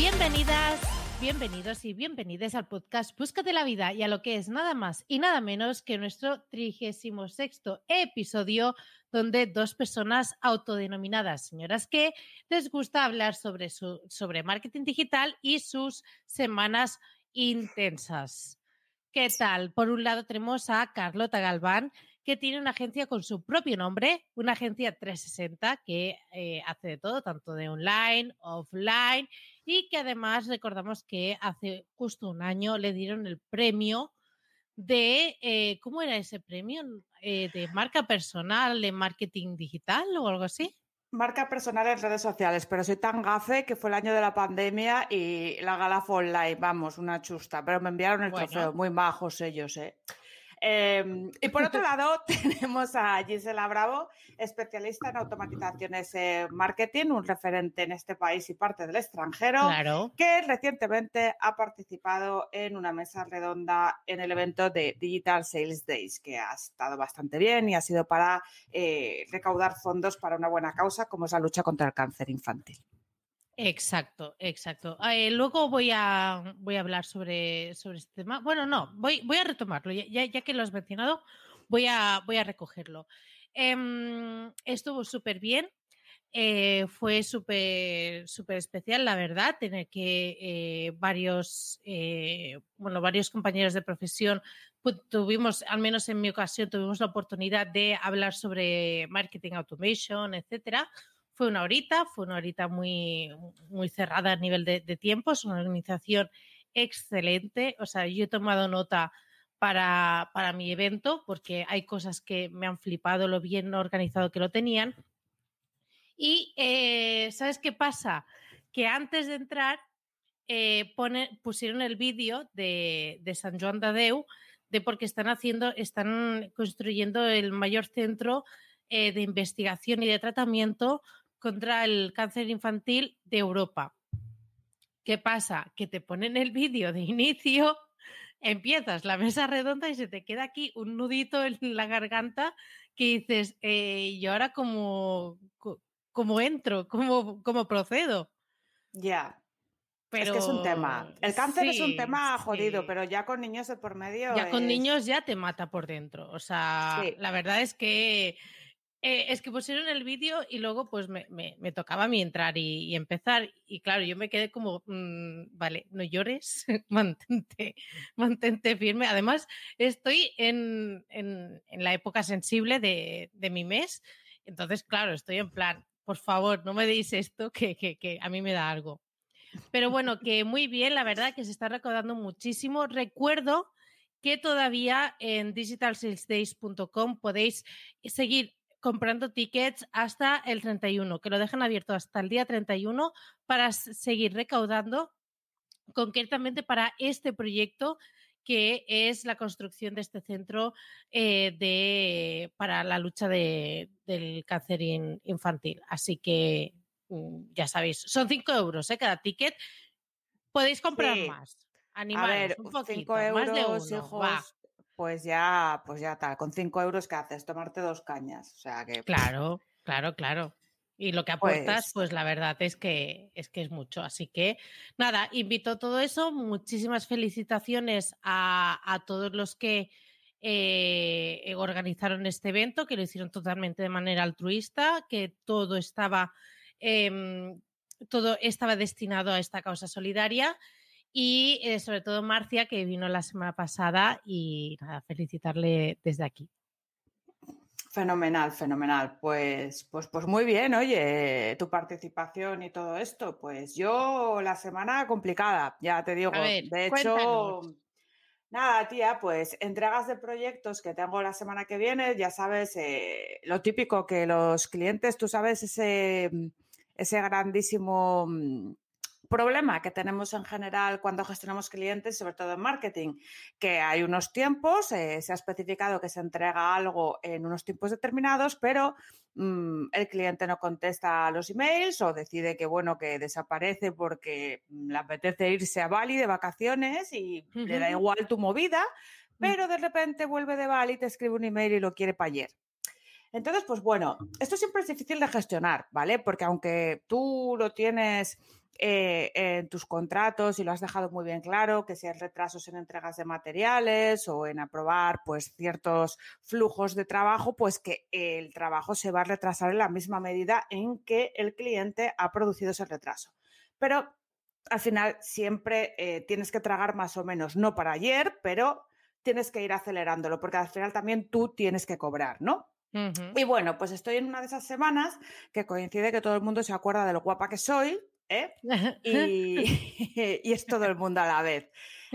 Bienvenidas, bienvenidos y bienvenidas al podcast Búscate la vida y a lo que es nada más y nada menos que nuestro 36 episodio donde dos personas autodenominadas señoras que les gusta hablar sobre, sobre marketing digital y sus semanas intensas. ¿Qué tal? Por un lado tenemos a Carlota Galván, que tiene una agencia con su propio nombre, una agencia 360 que eh, hace de todo, tanto de online, offline, y que además recordamos que hace justo un año le dieron el premio de, eh, ¿cómo era ese premio? Eh, de marca personal de marketing digital o algo así. Marca personal en redes sociales, pero soy tan gafe que fue el año de la pandemia y la gala fue online, vamos, una chusta, pero me enviaron el Bueno. trofeo, muy majos ellos, ¿eh? Eh, y por otro lado, tenemos a Gisela Bravo, especialista en automatizaciones eh, marketing, un referente en este país y parte del extranjero, Claro. que recientemente ha participado en una mesa redonda en el evento de Digital Sales Days, que ha estado bastante bien y ha sido para eh, recaudar fondos para una buena causa, como es la lucha contra el cáncer infantil. Exacto, exacto. Eh, luego voy a, voy a hablar sobre, sobre este tema. Bueno, no, voy, voy a retomarlo. Ya, ya- que lo has mencionado, voy a, voy a recogerlo. Em, estuvo súper bien. eh, fue súper especial, la verdad, tener que eh, varios, bueno, varios compañeros de profesión pu- tuvimos, al menos en mi ocasión, tuvimos la oportunidad de hablar sobre marketing automation, etcétera. Fue una horita, fue una horita muy, muy cerrada a nivel de, de tiempo, es una organización excelente. O sea, yo he tomado nota para, para mi evento porque hay cosas que me han flipado lo bien organizado que lo tenían. Y eh, ¿sabes qué pasa? Que antes de entrar eh, pone- pusieron el vídeo de, de San Joan de Déu de porque están haciendo, están construyendo el mayor centro eh, de investigación y de tratamiento contra el cáncer infantil de Europa. ¿Qué pasa? Que te ponen el vídeo de inicio, empiezas la mesa redonda y se te queda aquí un nudito en la garganta que dices, eh, ¿y ahora cómo, cómo entro? ¿Cómo, cómo procedo? Ya, Pero es que es un tema. El cáncer es un tema jodido, sí. pero ya con niños de por medio. Ya con niños ya te mata por dentro. O sea, Sí. la verdad es que eh, es que pusieron el vídeo y luego pues me, me- me tocaba a mí entrar y, y empezar. Y claro, yo me quedé como, mm, vale, no llores, mantente, mantente firme. Además, estoy en, en- en la época sensible de, de mi mes. Entonces, claro, estoy en plan, por favor, no me deis esto que, que- que a mí me da algo. Pero bueno, que muy bien, la verdad que se está recaudando muchísimo. Recuerdo que todavía en digitalsalesdays.com podéis seguir comprando tickets hasta el 31, que lo dejan abierto hasta el día 31 para seguir recaudando concretamente para este proyecto que es la construcción de este centro eh, de, para la lucha de- del cáncer in- infantil. Así que mm, ya sabéis, son 5 euros ¿eh? cada ticket. Podéis comprar Sí. más. A Animaros ver, un poquito, 5 más de euros, uno. hijos. Pues ya, pues ya tal. Con 5 euros, ¿qué haces? Tomarte dos cañas. O sea que. Claro, claro, claro. Y lo que aportas, Pues- pues, la verdad es que es que es mucho. Así que nada, invito todo eso. Muchísimas felicitaciones a, a todos los que eh, organizaron este evento, que lo hicieron totalmente de manera altruista, que todo estaba em, todo estaba destinado a esta causa solidaria. Y eh, sobre todo Marcia, que vino la semana pasada, y nada, felicitarle desde aquí. Fenomenal, fenomenal. Pues, pues, pues muy bien, oye, tu participación y todo esto. Pues yo la semana complicada, ya te digo. ver, de hecho. Nada, tía, pues entregas de proyectos que tengo la semana que viene, ya sabes, eh, lo típico que los clientes, tú sabes, ese, mm, ese grandísimo mm, problema que tenemos en general cuando gestionamos clientes, sobre todo en marketing, que hay unos tiempos, eh, se ha especificado que se entrega algo en unos tiempos determinados, pero mm, el cliente no contesta a los emails o decide que, bueno, que desaparece porque le apetece irse a Bali de vacaciones y le da igual tu movida, Mm. pero de repente vuelve de Bali, te escribe un email y lo quiere para ayer. Entonces, pues bueno, esto siempre es difícil de gestionar, ¿vale? Porque aunque tú lo tienes eh, en tus contratos y lo has dejado muy bien claro, que si hay retrasos en entregas de materiales o en aprobar pues ciertos flujos de trabajo, pues que el trabajo se va a retrasar en la misma medida en que el cliente ha producido ese retraso. Pero al final siempre eh, tienes que tragar más o menos, no para ayer, pero tienes que ir acelerándolo, porque al final también tú tienes que cobrar, ¿no? Y bueno, pues estoy en una de esas semanas que coincide que todo el mundo se acuerda de lo guapa que soy, ¿eh? Y, y es todo el mundo a la vez.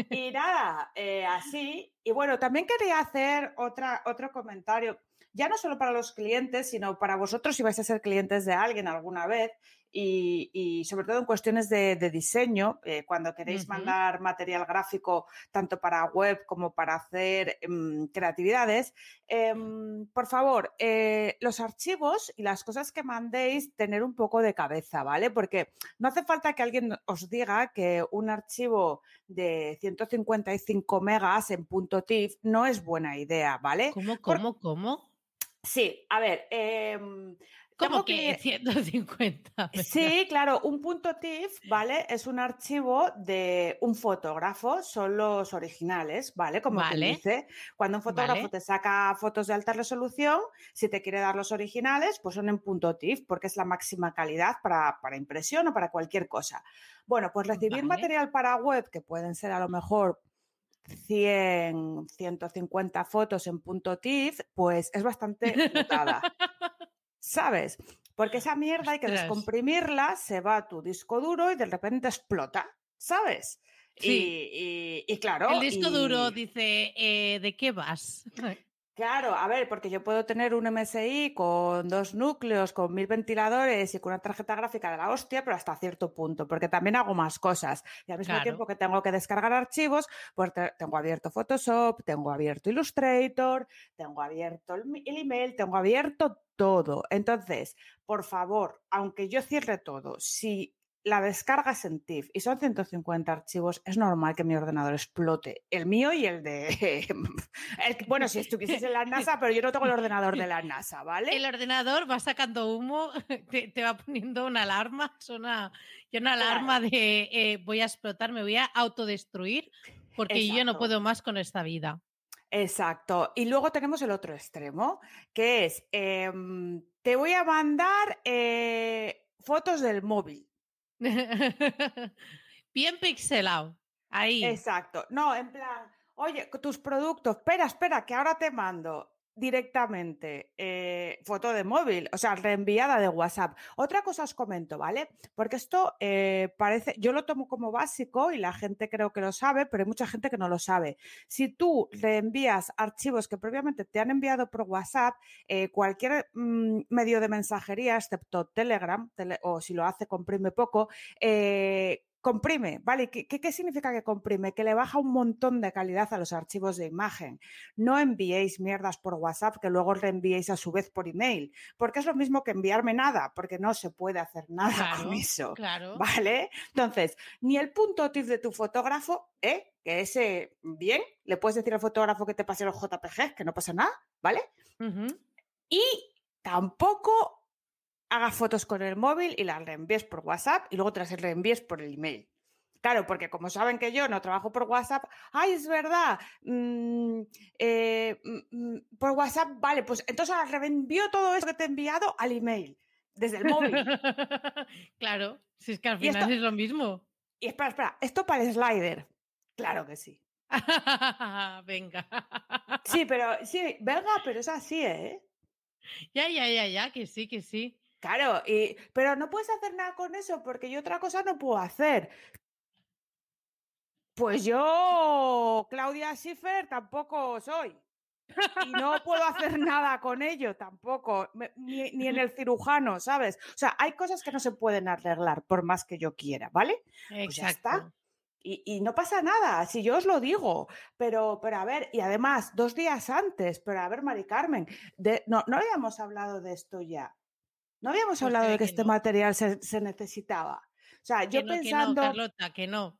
Y nada, eh, así. Y bueno, también quería hacer otra, otro comentario, ya no solo para los clientes, sino para vosotros si vais a ser clientes de alguien alguna vez. Y, y sobre todo en cuestiones de, de diseño, eh, cuando queréis mandar material gráfico tanto para web como para hacer em, creatividades, em, por favor, eh, los archivos y las cosas que mandéis, tener un poco de cabeza, ¿vale? Porque no hace falta que alguien os diga que un archivo de 155 megas en punto .tif no es buena idea, ¿vale? ¿Cómo, Por- cómo, cómo? Sí, a ver, em, ¿Cómo tengo que 150? Sí, claro, un punto TIFF, ¿vale? Es un archivo de un fotógrafo, son los originales, ¿vale? Como Vale. dice, cuando un fotógrafo Vale. te saca fotos de alta resolución, si te quiere dar los originales, pues son en punto TIFF, porque es la máxima calidad para, para impresión o para cualquier cosa. Bueno, pues recibir Vale. material para web, que pueden ser a lo mejor 100, 150 fotos en punto TIFF, pues es bastante putada. ¿Sabes? Porque esa mierda hay que Ostras. descomprimirla, se va a tu disco duro y de repente explota, ¿sabes? Sí. Y, y- y claro. El disco duro dice, eh, ¿de qué vas? Claro, a ver, porque yo puedo tener un MSI con dos núcleos, con mil ventiladores y con una tarjeta gráfica de la hostia, pero hasta cierto punto, porque también hago más cosas. Y al mismo Claro. tiempo que tengo que descargar archivos, pues te- tengo abierto Photoshop, tengo abierto Illustrator, tengo abierto el email, tengo abierto todo. Entonces, por favor, aunque yo cierre todo, si la descargas en TIFF y son 150 archivos, es normal que mi ordenador explote. El mío y el de... el bueno, si estuvieses en la NASA, pero yo no tengo el ordenador de la NASA, ¿vale? El ordenador va sacando humo, te, te va poniendo una alarma, suena ya una Claro. alarma de eh, voy a explotar, me voy a autodestruir porque yo no puedo más con esta vida. Exacto. Y luego tenemos el otro extremo, que es, em, te voy a mandar eh, fotos del móvil. Bien pixelado. Ahí. Exacto. No, en plan, oye, tus productos, espera, espera, que ahora te mando directamente eh, foto de móvil, o sea, reenviada de WhatsApp. Otra cosa os comento, ¿vale? Porque esto eh, parece, yo lo tomo como básico y la gente creo que lo sabe, pero hay mucha gente que no lo sabe. Si tú reenvías archivos que previamente te han enviado por WhatsApp, eh, cualquier mm, medio de mensajería, excepto Telegram, tele- o si lo hace comprime poco, comprime, ¿vale? ¿Qué, qué, qué significa que comprime? Que le baja un montón de calidad a los archivos de imagen. No enviéis mierdas por WhatsApp que luego reenviéis a su vez por email, porque es lo mismo que enviarme nada, porque no se puede hacer nada Claro, con eso. claro. ¿Vale? Entonces, ni el punto TIFF de tu fotógrafo, ¿eh? Que ese, bien, le puedes decir al fotógrafo que te pase los JPG, que no pasa nada, ¿vale? Y tampoco hagas fotos con el móvil y las reenvíes por WhatsApp y luego te las reenvíes por el email. Claro, porque como saben que yo no trabajo por WhatsApp, ¡ay, es verdad! mm, eh, mm, mm, por WhatsApp, vale, pues entonces reenvío todo esto que te he enviado al email, desde el móvil. claro, si es que al final esto- es lo mismo. y espera, espera, esto para el slider. Claro que sí. Venga. Sí, pero sí, venga, pero es así, ¿eh? ya, ya, ya, ya, que sí, que sí. Claro, y, pero no puedes hacer nada con eso porque yo otra cosa no puedo hacer. Pues yo, Claudia Schiffer, tampoco soy. Y no puedo hacer nada con ello tampoco, ni, ni, en el cirujano, ¿sabes? O sea, hay cosas que no se pueden arreglar por más que yo quiera, ¿vale? Exacto. Pues ya está. Y, y, no pasa nada, si yo os lo digo, pero, pero a ver, y además, dos días antes, pero a ver, Mari Carmen, de, no, no habíamos hablado de esto ya. No habíamos hablado de que que este no. material se, se necesitaba. O sea, yo no, pensando. Que no, Carlota, que no.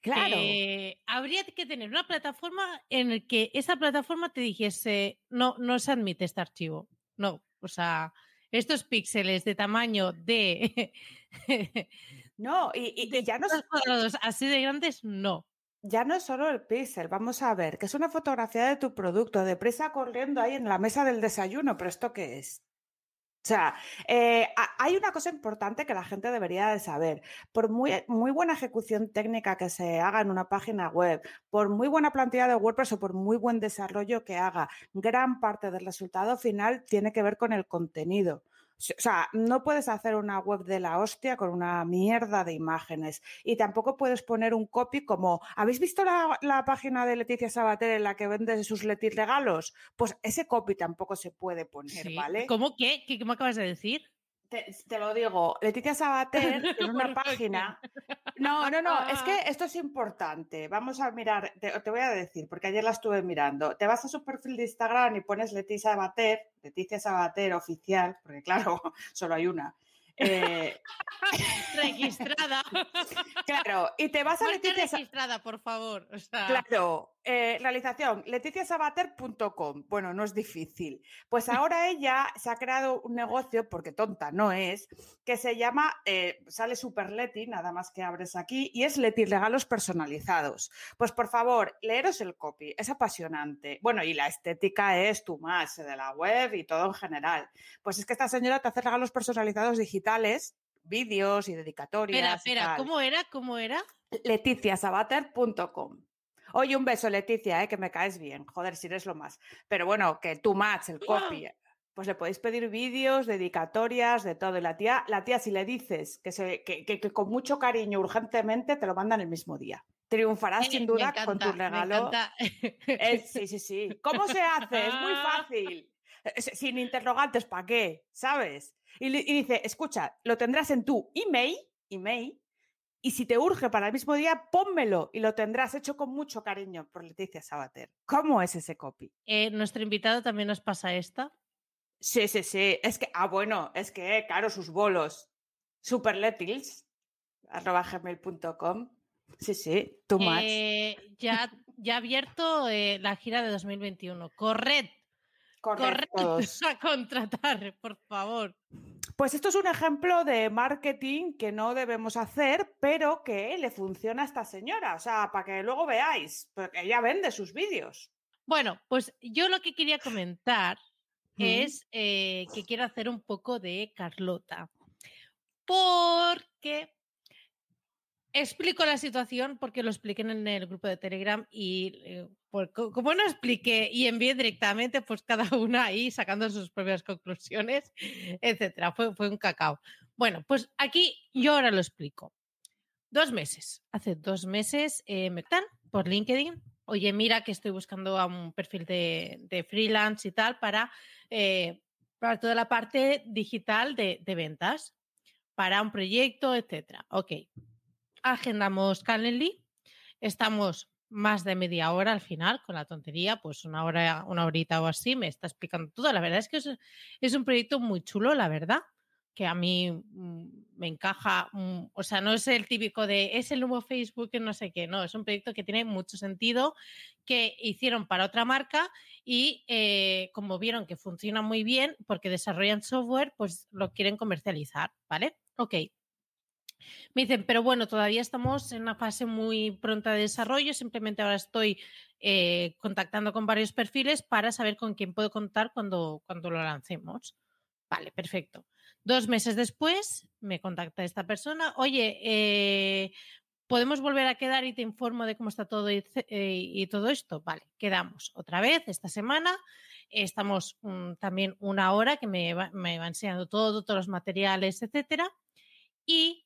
Claro. Eh, habría que tener una plataforma en la que esa plataforma te dijese, no, no se admite este archivo. No, o sea, estos píxeles de tamaño de, No, y, y- de y ya no, cuadrados así de grandes, no. ya no es solo el píxel. Vamos a ver, que es una fotografía de tu producto, deprisa corriendo ahí en la mesa del desayuno, pero ¿esto qué es? O sea, eh, ha- hay una cosa importante que la gente debería de saber. Por muy, muy buena ejecución técnica que se haga en una página web, por muy buena plantilla de WordPress o por muy buen desarrollo que haga, gran parte del resultado final tiene que ver con el contenido. O sea, no puedes hacer una web de la hostia con una mierda de imágenes y tampoco puedes poner un copy como, ¿habéis visto la, la página de Leticia Sabater en la que vende sus Leti regalos? Pues ese copy tampoco se puede poner, Sí. ¿vale? ¿Cómo qué? ¿Qué, qué me acabas de decir? Te, te lo digo, Leticia Sabater tiene una página. No, no, no, es que esto es importante. Vamos a mirar, te, te voy a decir, porque ayer la estuve mirando. Te vas a su perfil de Instagram y pones Leticia Sabater, Leticia Sabater oficial, porque claro, solo hay una. Eh, Registrada. claro, y te vas a Marca Leticia registrada, por favor. O sea, Claro, eh, realización, leticiasabater.com. Bueno, no es difícil. Pues ahora ella se ha creado un negocio, porque tonta no es, que se llama, eh, sale Super Leti, nada más que abres aquí, y es Leti Regalos Personalizados. Pues por favor, leeros el copy, es apasionante. Bueno, y la estética es tu más de la web y todo en general. Pues es que esta señora te hace regalos personalizados digitales, vídeos y dedicatorias. espera, espera. ¿cómo era? ¿Cómo era? leticiasabater.com. Oye, un beso, Leticia, eh, que me caes bien. Joder, si eres lo más. Pero bueno, que tu match, el copy. Pues le podéis pedir vídeos, dedicatorias, de todo. Y la tía, la tía, si le dices que, se, que, que- que con mucho cariño, urgentemente, te lo mandan el mismo día. Triunfarás Eh, sin duda con tu regalo. Eh, sí, sí, sí. ¿Cómo se hace? Es muy fácil. Eh, Sin interrogantes, ¿para qué? ¿Sabes? Y, dice, escucha, lo tendrás en tu email, email, y si te urge para el mismo día, pónmelo y lo tendrás hecho con mucho cariño por Leticia Sabater. ¿Cómo es ese copy? Eh, nuestro invitado también nos pasa esta. Sí, sí, sí. Es que, ah, bueno, es que, claro, sus bolos. Superletils, arroba gmail.com. Sí, sí, too much. Eh, ya, ya abierto eh, la gira de 2021. Corred, corred Correctos. a contratar, por favor. Pues esto es un ejemplo de marketing que no debemos hacer, pero que le funciona a esta señora. O sea, para que luego veáis, porque ella vende sus vídeos. Bueno, pues yo lo que quería comentar Mm. es eh, que quiero hacer un poco de Carlota. Porque explico la situación, porque lo expliqué en el grupo de Telegram y eh, co- como no expliqué y envié directamente, pues cada una ahí sacando sus propias conclusiones, etcétera. Fue, un cacao. Bueno, pues aquí yo ahora lo explico. Dos meses. Hace dos meses eh, me dan por LinkedIn. Oye, mira que estoy buscando a un perfil de, freelance y tal para, eh, para toda la parte digital de, de ventas, para un proyecto, etcétera. Ok. Agendamos Calendly. Estamos más de media hora al final con la tontería, pues una hora, una horita o así, me está explicando todo. La verdad es que es, un proyecto muy chulo, la verdad que a mí mm, me encaja, mm, o sea, no es el típico de es el nuevo Facebook, no sé qué, no, es un proyecto que tiene mucho sentido, que hicieron para otra marca y eh, como vieron que funciona muy bien porque desarrollan software, pues lo quieren comercializar, ¿vale? Ok. Me dicen, pero bueno, todavía estamos en una fase muy pronta de desarrollo, simplemente ahora estoy eh, contactando con varios perfiles para saber con quién puedo contar cuando, cuando lo lancemos. Vale, perfecto. Dos meses después me contacta esta persona, oye, eh, ¿podemos volver a quedar y te informo de cómo está todo y, eh, todo esto? Vale, quedamos otra vez esta semana. Estamos um, también una hora que me va, me va enseñando todo, todos los materiales, etcétera. Y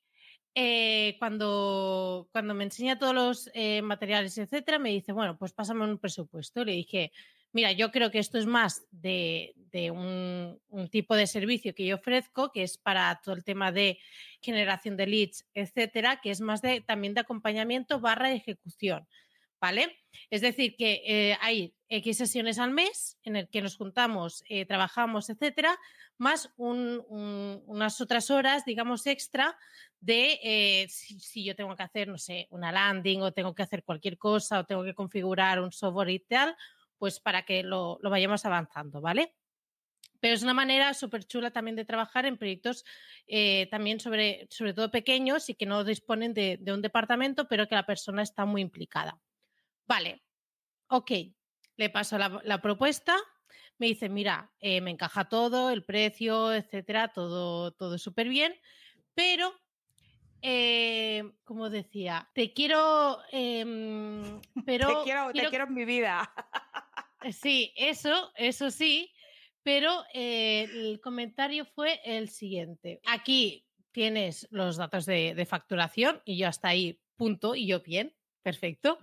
eh, cuando, cuando me enseña todos los eh, materiales, etcétera, me dice, bueno, pues pásame un presupuesto. Le dije, mira, yo creo que esto es más de, de un, un, tipo de servicio que yo ofrezco, que es para todo el tema de generación de leads, etcétera, que es más de también de acompañamiento barra ejecución. ¿Vale? Es decir, que eh, hay X sesiones al mes en el que nos juntamos, eh, trabajamos, etcétera, más un, un, unas otras horas, digamos, extra de eh, si, yo tengo que hacer, no sé, una landing o tengo que hacer cualquier cosa o tengo que configurar un software y tal, pues para que lo, vayamos avanzando, ¿vale? Pero es una manera súper chula también de trabajar en proyectos también sobre, sobre todo pequeños y que no disponen de un departamento, pero que la persona está muy implicada. Vale, ok, le paso la, la propuesta, me dice, mira, eh, me encaja todo, el precio, etcétera, todo, todo súper bien, pero, eh, como decía, te quiero, eh, pero... te, quiero, quiero, te quiero en mi vida. sí, eso, eso sí, pero eh, el comentario fue el siguiente. Aquí tienes los datos de, de facturación y yo hasta ahí, punto, y yo bien, perfecto.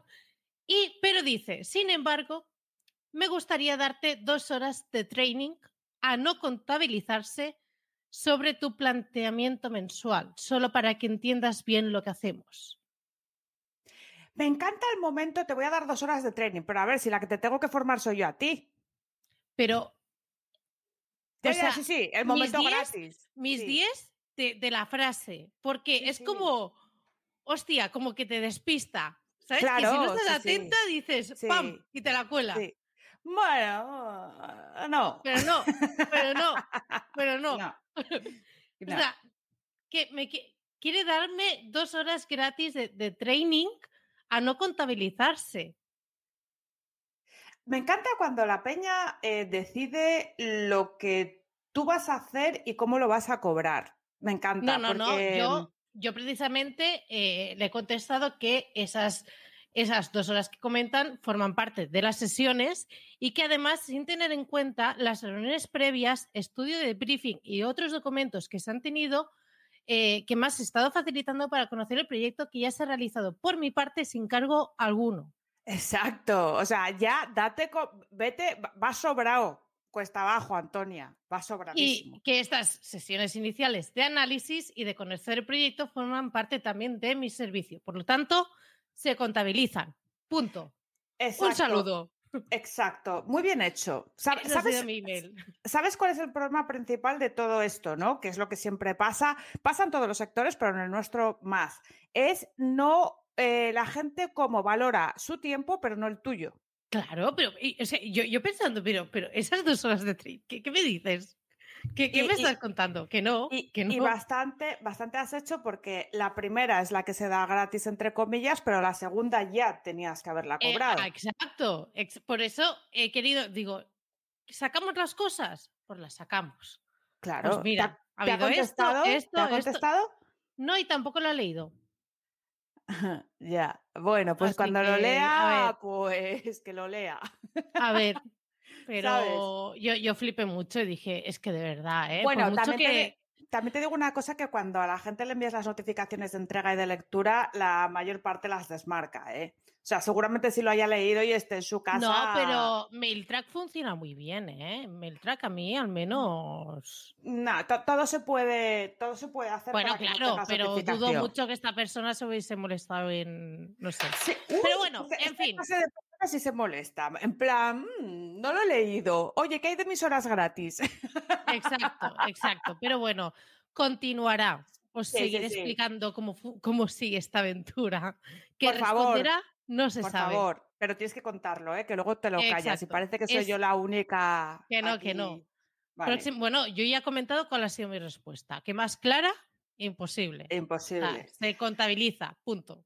Y, pero dice, sin embargo, me gustaría darte dos horas de training a no contabilizarse sobre tu planteamiento mensual, solo para que entiendas bien lo que hacemos. Me encanta el momento, te voy a dar dos horas de training, pero a ver, si la que te tengo que formar soy yo a ti. Pero... Ya, o sea, sí, sí, el momento mis gratis. Diez, mis sí. 10 de, de, la frase, porque Sí, es sí. como, hostia, como que te despista. ¿Sabes? Claro, que si no estás sí, sí. atenta, dices, Sí. ¡pam! y te la cuela. Bueno, no. Pero no, pero no, pero no. No. O sea, que me qui- quiere darme dos horas gratis de, de training a no contabilizarse. Me encanta cuando la peña eh, decide lo que tú vas a hacer y cómo lo vas a cobrar. Me encanta. No, no, porque... no. Yo, yo precisamente eh, le he contestado que esas, esas dos horas que comentan forman parte de las sesiones y que además, sin tener en cuenta las reuniones previas, estudio de briefing y otros documentos que se han tenido, eh, que más he estado facilitando para conocer el proyecto que ya se ha realizado por mi parte sin cargo alguno. Exacto. O sea, ya date, vete, va- sobrado. Cuesta abajo, Antonia. Vas sobradísimo. Y que estas sesiones iniciales de análisis y de conocer el proyecto forman parte también de mi servicio. Por lo tanto, se contabilizan. Punto. Exacto. Un saludo. Exacto. Muy bien hecho. Sab- Ese ha ¿Sabes, sido mi email. ¿Sabes cuál es el problema principal de todo esto, no? Que es lo que siempre pasa. Pasa en todos los sectores, pero en el nuestro más. Es no eh, la gente como valora su tiempo, pero no el tuyo. Claro, pero y, o sea, yo, yo pensando, pero, pero esas dos horas de trip, ¿qué, qué me dices? ¿Qué, qué Y- me y- estás contando? Que no, Y, que y no. bastante, bastante has hecho porque la primera es la que se da gratis, entre comillas, pero la segunda ya tenías que haberla Eh, cobrado. exacto. ex- por eso he querido, digo, ¿sacamos las cosas? Pues las sacamos. claro. Pues mira, ¿Te, ha ha habido esto, contestado? esto, ¿Te ha esto. contestado? No, y tampoco lo he leído. ya. Bueno, pues Así cuando lo que, lea, ver. pues que lo lea. A ver, pero yo, yo flipé mucho y dije, es que de verdad, ¿eh? Bueno, mucho también, que... te, también te digo una cosa que cuando a la gente le envías las notificaciones de entrega y de lectura, la mayor parte las desmarca, ¿eh? O sea, seguramente si lo haya leído y esté en su casa. No, pero MailTrack funciona muy bien, ¿eh? MailTrack a mí al menos... No, to- todo se puede, todo se puede hacer. Bueno, para que no claro, pero dudo mucho que esta persona se hubiese molestado en... no sé. Sí, Pero bueno, en esta fin. clase de personas sí se molesta. En plan, "Mm, no lo he leído. Oye, ¿qué hay de mis horas gratis? Exacto, exacto. Pero bueno, continuará. Os Sí, seguiré explicando cómo, cómo sigue esta aventura. ¿Qué Por favor, responderá? No se Por sabe. favor, pero tienes que contarlo, ¿eh? Que luego te lo callas y parece que soy Es- yo la única. Que no, que no. Vale, Próximo- bueno, yo ya he comentado cuál ha sido mi respuesta. ¿Qué más clara? Imposible. O sea, Imposible. se contabiliza, punto.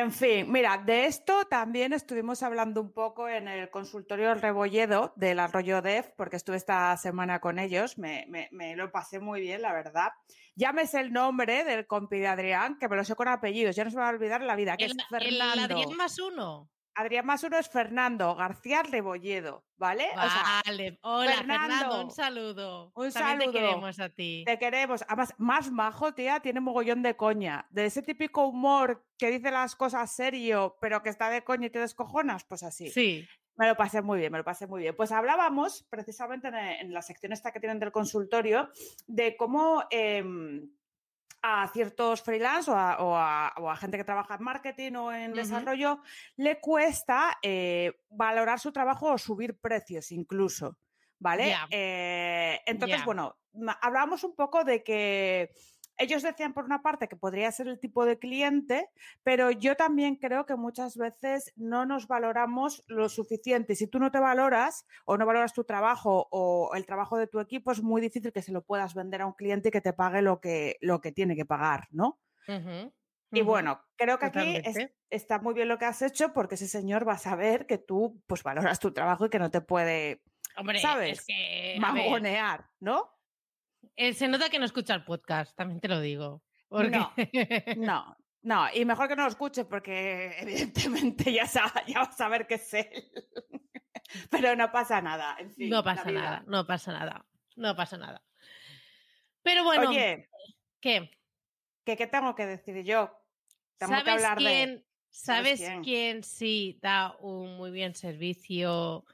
En fin, mira, de esto también estuvimos hablando un poco en el consultorio Rebolledo del Arroyo Dev, porque estuve esta semana con ellos, me, me- me lo pasé muy bien, la verdad. Llámese el nombre del compi de Adrián, que me lo sé con apellidos, ya no se me va a olvidar en la vida, que El, es el Fernando. Adrián más uno. Adrián más uno es Fernando García Rebolledo, ¿vale? O sea, vale. Hola, Fernando, un saludo. Un saludo. te queremos a ti. Te queremos. Además, más majo, tía, tiene mogollón de coña. De ese típico humor que dice las cosas serio, pero que está de coña y te descojonas, pues así. Sí. Me lo pasé muy bien, me lo pasé muy bien. Pues hablábamos precisamente en, la sección esta que tienen del consultorio de cómo em, a ciertos freelance o a, gente que trabaja en marketing o en desarrollo le cuesta eh, valorar su trabajo o subir precios incluso, ¿vale? Eh, entonces, bueno, hablábamos un poco de que ellos decían por una parte que podría ser el tipo de cliente, pero yo también creo que muchas veces no nos valoramos lo suficiente. Si tú no te valoras o no valoras tu trabajo o el trabajo de tu equipo, es muy difícil que se lo puedas vender a un cliente y que te pague lo que, lo que tiene que pagar, ¿no? Y bueno, creo que aquí está muy bien lo que has hecho porque ese señor va a saber que tú pues valoras tu trabajo y que no te puede, Hombre, ¿sabes? Es que, ¿no? Eh, se nota que no escucha el podcast, también te lo digo. No, no, no, y mejor que no lo escuche porque evidentemente ya, ya va a saber que es él. Pero no pasa nada, en fin. No pasa nada, no pasa nada, no pasa nada. Pero bueno, Oye, ¿qué? ¿Qué, tengo que decir yo? Tengo ¿Sabes que hablar quién, ¿Sabes quién? sí da un muy bien servicio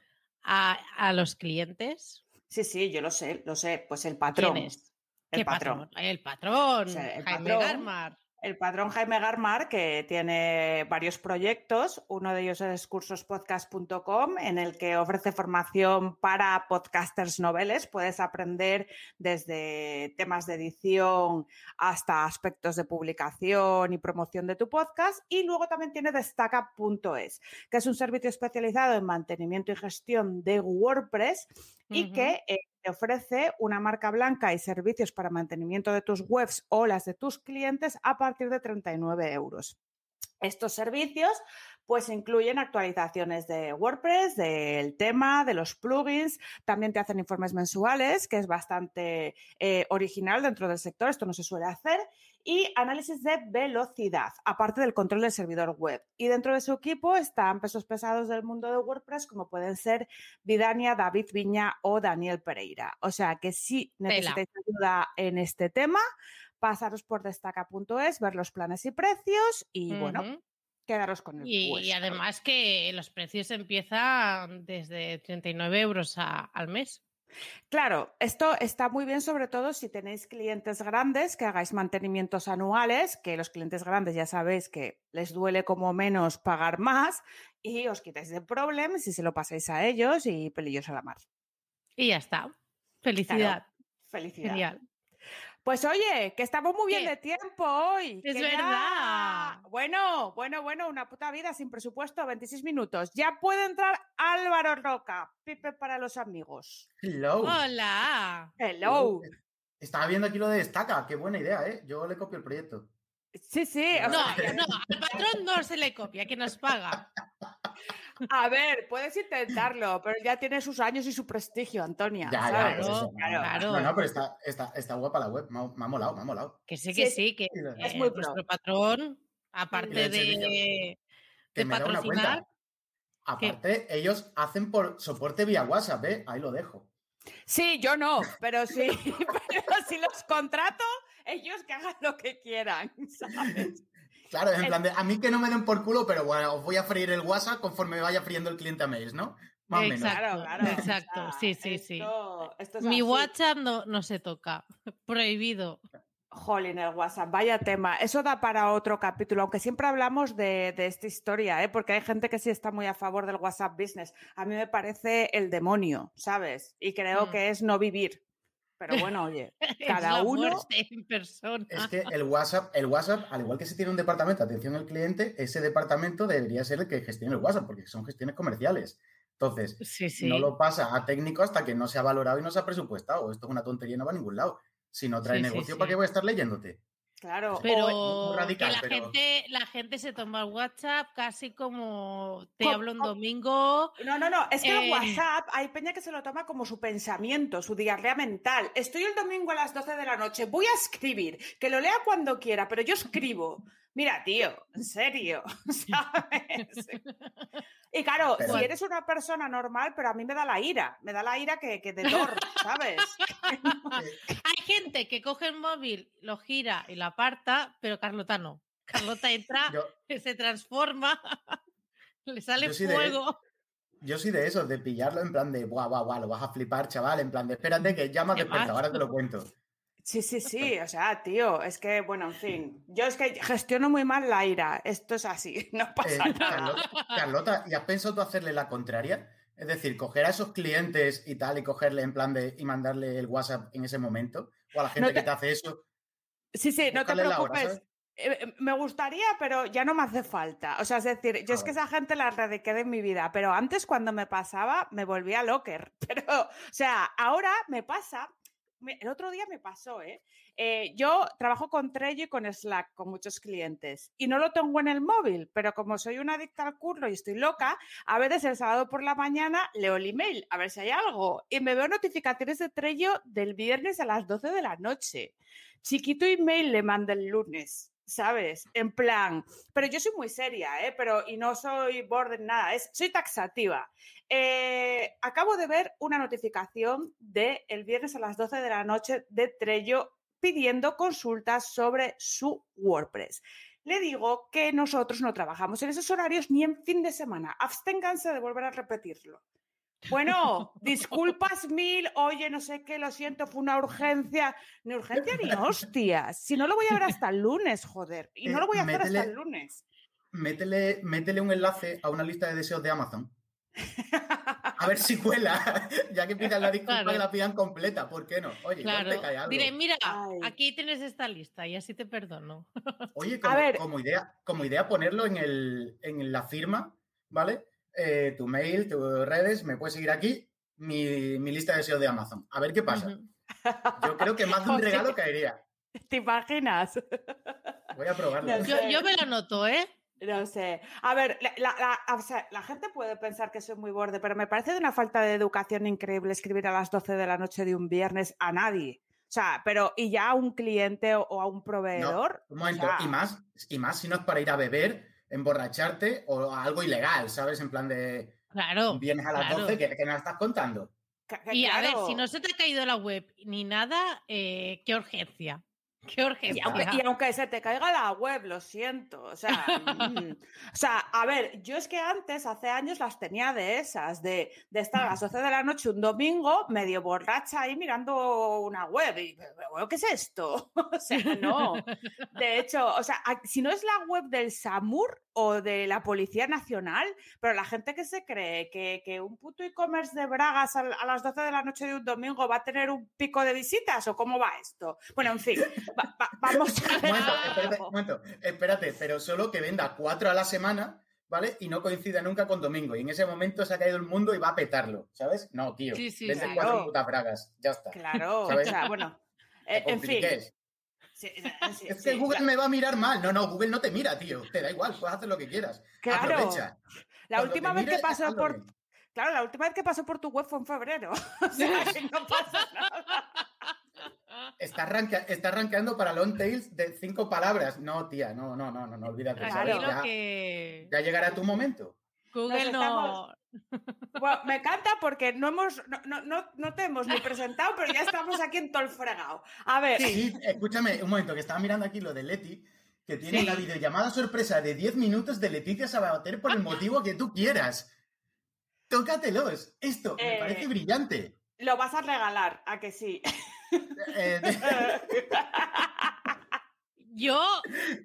a, a los clientes? Sí, sí, yo lo sé, lo sé. Pues el patrón. ¿Quién es? El patrón? El patrón. Jaime Garmar. El patrón Jaime Garmar, que tiene varios proyectos. Uno de ellos es cursospodcast.com, en el que ofrece formación para podcasters noveles. Puedes aprender desde temas de edición hasta aspectos de publicación y promoción de tu podcast. Y luego también tiene destaca.es, que es un servicio especializado en mantenimiento y gestión de WordPress y que eh, te ofrece una marca blanca y servicios para mantenimiento de tus webs o las de tus clientes a partir de 39 euros. Estos servicios pues incluyen actualizaciones de WordPress, del tema, de los plugins, también te hacen informes mensuales, que es bastante eh, original dentro del sector, esto no se suele hacer, y análisis de velocidad, aparte del control del servidor web. Y dentro de su equipo están pesos pesados del mundo de WordPress, como pueden ser Vidania, David Viña o Daniel Pereira. O sea que si necesitáis ayuda en este tema, pasaros por destaca.es, ver los planes y precios y bueno, quedaros con el y, y, además que los precios empiezan desde 39 euros al mes. Claro, esto está muy bien sobre todo si tenéis clientes grandes que hagáis mantenimientos anuales, que los clientes grandes ya sabéis que les duele como menos pagar más y os quitáis de problemas y se lo pasáis a ellos y pelillos a la mar. Y ya está. Felicidad. felicidad. Genial. Pues oye, que estamos muy bien de tiempo hoy. Es verdad. Bueno, bueno, bueno, una puta vida sin presupuesto, 26 minutos. Ya puede entrar Álvaro Roca, Pipe para los amigos. Hello. Hola. Hello. Estaba viendo aquí lo de destaca, qué buena idea, ¿eh? Yo le copio el proyecto. Sí, sí. no, no, al patrón no se le copia, que nos paga. A ver, puedes intentarlo, pero ya tiene sus años y su prestigio, Antonia. Ya, ya, claro, claro. No, no, pero está, está, está, guapa la web. Me ha, molado, me ha molado. Que sí, que sí, que es muy nuestro patrón, aparte de, de patrocinar. Aparte, ellos hacen por soporte vía WhatsApp, ¿eh? Ahí lo dejo. Sí, yo no, pero sí, pero si los contrato, ellos que hagan lo que quieran, ¿sabes? Claro, en plan de, a mí que no me den por culo, pero bueno, os voy a freír el WhatsApp conforme vaya friendo el cliente a mails, ¿no? Más o menos. Claro, claro. Exacto, sí, sí, sí. Mi WhatsApp no, no se toca, prohibido. Jolín, el WhatsApp, vaya tema. Eso da para otro capítulo, aunque siempre hablamos de, esta historia, ¿eh? porque hay gente que sí está muy a favor del WhatsApp Business. A mí me parece el demonio, ¿sabes? Y creo mm. que es no vivir. Pero bueno, oye, cada uno. En persona. Es que el WhatsApp, el WhatsApp, al igual que se tiene un departamento de atención al cliente, ese departamento debería ser el que gestione el WhatsApp, porque son gestiones comerciales. Entonces, no lo pasa a técnico hasta que no se ha valorado y no se ha presupuestado. Esto es una tontería, no va a ningún lado. Si no trae negocio, ¿para qué voy a estar leyéndote? Claro, pero que la, Gente, la gente se toma el WhatsApp casi como te hablo un domingo. No, no, no, es que el eh, WhatsApp hay peña que se lo toma como su pensamiento, su diarrea mental. Estoy el domingo a las 12 de la noche, voy a escribir, que lo lea cuando quiera, pero yo escribo. Mira, tío, en serio, ¿sabes? Y claro, si eres una persona normal, pero a mí me da la ira, me da la ira que, que de Thor, ¿sabes? Hay gente que coge el móvil, lo gira y lo aparta, pero Carlota no. Carlota entra, se transforma, le sale fuego. yo soy de esos, de pillarlo en plan de, guau, guau, guau, lo vas a flipar, chaval, en plan de, espérate que ya me ahora te lo cuento. Sí, sí, sí, o sea, tío, es que, bueno, en fin, yo es que gestiono muy mal la ira, esto es así, no pasa eh, nada. Carlota, ¿y has pensado tú hacerle la contraria? Es decir, coger a esos clientes y tal y cogerle en plan de y mandarle el WhatsApp en ese momento, o a la gente que te hace eso. Sí, sí, no te preocupes. Eh, eh, me gustaría, pero ya no me hace falta. O sea, es decir, yo es que esa gente la erradiqué de mi vida, pero antes cuando me pasaba me volvía locker. Pero, o sea, ahora me pasa el otro día me pasó, ¿eh? ¿eh? Yo trabajo con Trello y con Slack, con muchos clientes, y no lo tengo en el móvil, pero como soy una adicta al curro y estoy loca, a veces el sábado por la mañana leo el email a ver si hay algo y me veo notificaciones de Trello del viernes a las 12 de la noche. Chiquito email le manda el lunes. ¿Sabes? En plan, pero yo soy muy seria, ¿eh? Pero, y no soy borde nada, soy taxativa. Eh, acabo de ver una notificación de el viernes a las 12 de la noche de Trello pidiendo consultas sobre su WordPress. Le digo que nosotros no trabajamos en esos horarios ni en fin de semana. Absténganse de volver a repetirlo. Bueno, disculpas mil, oye, no sé qué, lo siento, fue una urgencia. Ni urgencia ni hostias. Si no lo voy a ver hasta el lunes, joder. Y no lo voy a hacer hasta el lunes. Métele, métele un enlace a una lista de deseos de Amazon. A ver si cuela, ya que pidan la disculpa que la pidan completa, ¿por qué no? Oye, claro. te cae algo. Diré, mira, aquí tienes esta lista y así te perdono. Oye, como, idea, como idea ponerlo en, el, en la firma, ¿vale? Eh, tu mail, tus redes, me puedes seguir aquí, mi, lista de deseos de Amazon. A ver qué pasa. Yo creo que más de un regalo caería. ¿Te imaginas? Voy a probarlo. Yo, me lo anoto, ¿eh? No sé. A ver, la, gente puede pensar que soy muy borde, pero me parece de una falta de educación increíble escribir a las 12 de la noche de un viernes a nadie. O sea, pero y ya a un cliente o, a un proveedor. un momento, y más, y más si no es para ir a beber emborracharte o algo ilegal, ¿sabes? En plan de. Claro. Vienes a las 12, ¿qué, me estás contando? Y a ver, si no se te ha caído la web ni nada, eh, qué urgencia. Qué urgencia. Y aunque, se te caiga la web, lo siento. O sea, mm, o sea, a ver, yo es que antes, hace años, las tenía de esas, de, de estar a las 12 de la noche un domingo, medio borracha ahí mirando una web. Y, ¿qué es esto? o sea, no. De hecho, o sea, si no es la web del SAMUR, o de la Policía Nacional, pero la gente que se cree que, un puto e-commerce de Bragas a, las 12 de la noche de un domingo va a tener un pico de visitas o cómo va esto. Bueno, en fin, vamos a ver. espérate, un momento, espérate, pero solo que venda cuatro a la semana. ¿Vale? Y no coincida nunca con domingo. Y en ese momento se ha caído el mundo y va a petarlo, ¿sabes? No, tío. Sí, sí, Vende cuatro putas bragas. Ya está. Claro. O sea, bueno. Eh, en fin. Es que Google me va a mirar mal. No, no, Google no te mira, tío. Te da igual, puedes hacer lo que quieras. Claro. Aprovecha. La última vez que pasó por. Claro, la última vez que pasó por tu web fue en febrero. o sea, que no pasa nada. Está, arranqueando para long tails de cinco palabras. No, tía, no, no, no, no, no olvídate. Claro, ya, ya llegará tu momento. Google no, bueno, me encanta porque no hemos, no, no, no, te hemos ni presentado, pero ya estamos aquí en todo el fregado. A ver. Sí, escúchame, un momento, que estaba mirando aquí lo de Leti, que tiene la videollamada sorpresa de 10 minutos de Leticia Sabater por el motivo que tú quieras. Tócatelos. Esto me parece eh, brillante. Lo vas a regalar, a que sí. Eh, Yo.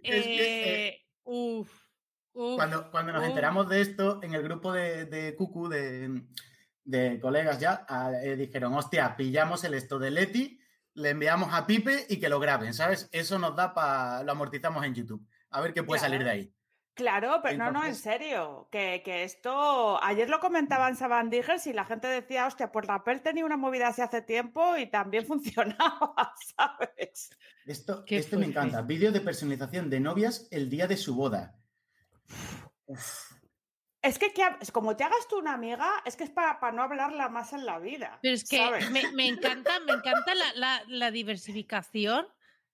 Eh, uf. Cuando, cuando nos enteramos de esto, en el grupo de, de Cucu, de, colegas ya, eh, dijeron, hostia, pillamos el esto de Leti, le enviamos a Pipe y que lo graben, ¿sabes? Eso nos da para, lo amortizamos en YouTube. A ver qué puede salir de ahí. Claro, pero no, no, en serio, que, esto, ayer lo comentaban Saban y la gente decía, hostia, pues Rappel tenía una movida hace hace tiempo y también funcionaba, ¿sabes? Esto, esto me encanta, vídeo de personalización de novias el día de su boda. Es que, como te hagas tú una amiga, es que es para, no hablarla más en la vida. Pero es que me, encanta, me encanta la, diversificación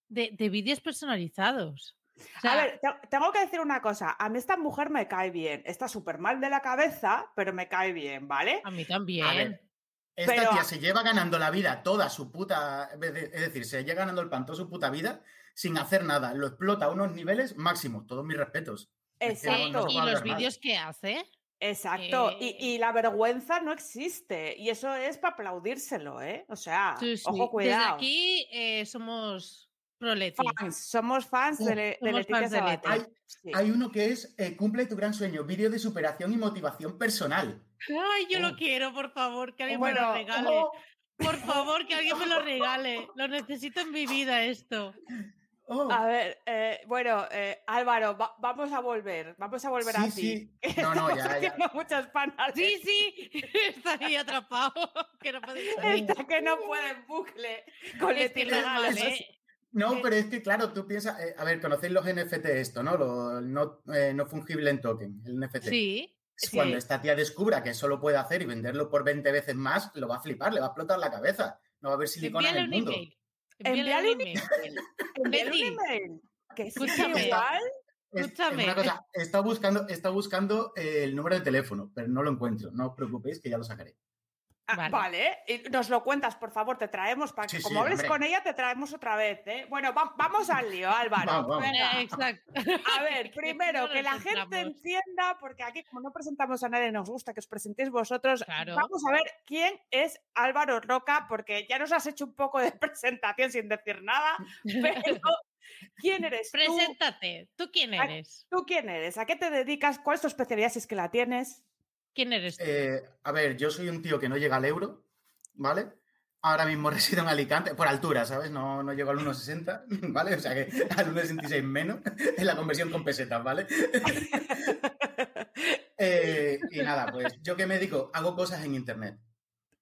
de, vídeos personalizados. a ver, tengo que decir una cosa. A mí esta mujer me cae bien. Está súper mal de la cabeza, pero me cae bien, ¿vale? A mí también. esta tía se lleva ganando la vida toda su puta. Es decir, se lleva ganando el pan toda su puta vida sin hacer nada. Lo explota a unos niveles máximos. Todos mis respetos. Exacto. y los vídeos que hace. Exacto, y, eh, la vergüenza no existe, y eso es para aplaudírselo, ¿eh? O sea, ojo, cuidado. Desde aquí eh, somos Fans, somos fans de, de hay, uno que es eh, Cumple tu gran sueño, vídeo de superación y motivación personal. Ay, yo lo quiero, por favor, que alguien me lo regale. Oh. Por favor, que alguien me lo regale. Lo necesito en mi vida esto. Oh. A ver, eh, bueno, eh, Álvaro, vamos a volver, vamos a volver a ti. Sí. No, no, ya, ya. muchas panas. Sí, sí, está ahí atrapado. Que no puede Está que no puede en bucle con es No, pero es que, claro, tú piensas, eh, a ver, conocéis los NFT esto, ¿no? Lo, no, no fungible en token, el NFT. Sí. Cuando esta tía descubra que eso lo puede hacer y venderlo por 20 veces más, lo va a flipar, le va a explotar la cabeza. No va a haber silicona en el mundo. Envíale un email. Envíale un email. Que Escúchame. Escúchame. una cosa, está buscando, está buscando el número de teléfono, pero no lo encuentro. No os preocupéis que ya lo sacaré. Ah, vale. nos lo cuentas, por favor, te traemos para que, como hables con ella, te traemos otra vez. ¿eh? Bueno, vamos al lío, Álvaro. Exacto. A ver, primero, que la gente entienda, porque aquí, como no presentamos a nadie, nos gusta que os presentéis vosotros. Vamos a ver quién es Álvaro Roca, porque ya nos has hecho un poco de presentación sin decir nada, pero. ¿Quién eres? Preséntate. ¿Tú quién eres? ¿Tú quién eres? ¿A qué te dedicas? ¿Cuál es tu especialidad si es que la tienes? ¿Quién eres eh, a ver, yo soy un tío que no llega al euro, ¿vale? Ahora mismo resido en Alicante, por altura, ¿sabes? No, no llego al 1,60, ¿vale? O sea que al 1,66 menos en la conversión con pesetas, ¿vale? Eh, y nada, pues yo que me dedico, hago cosas en Internet.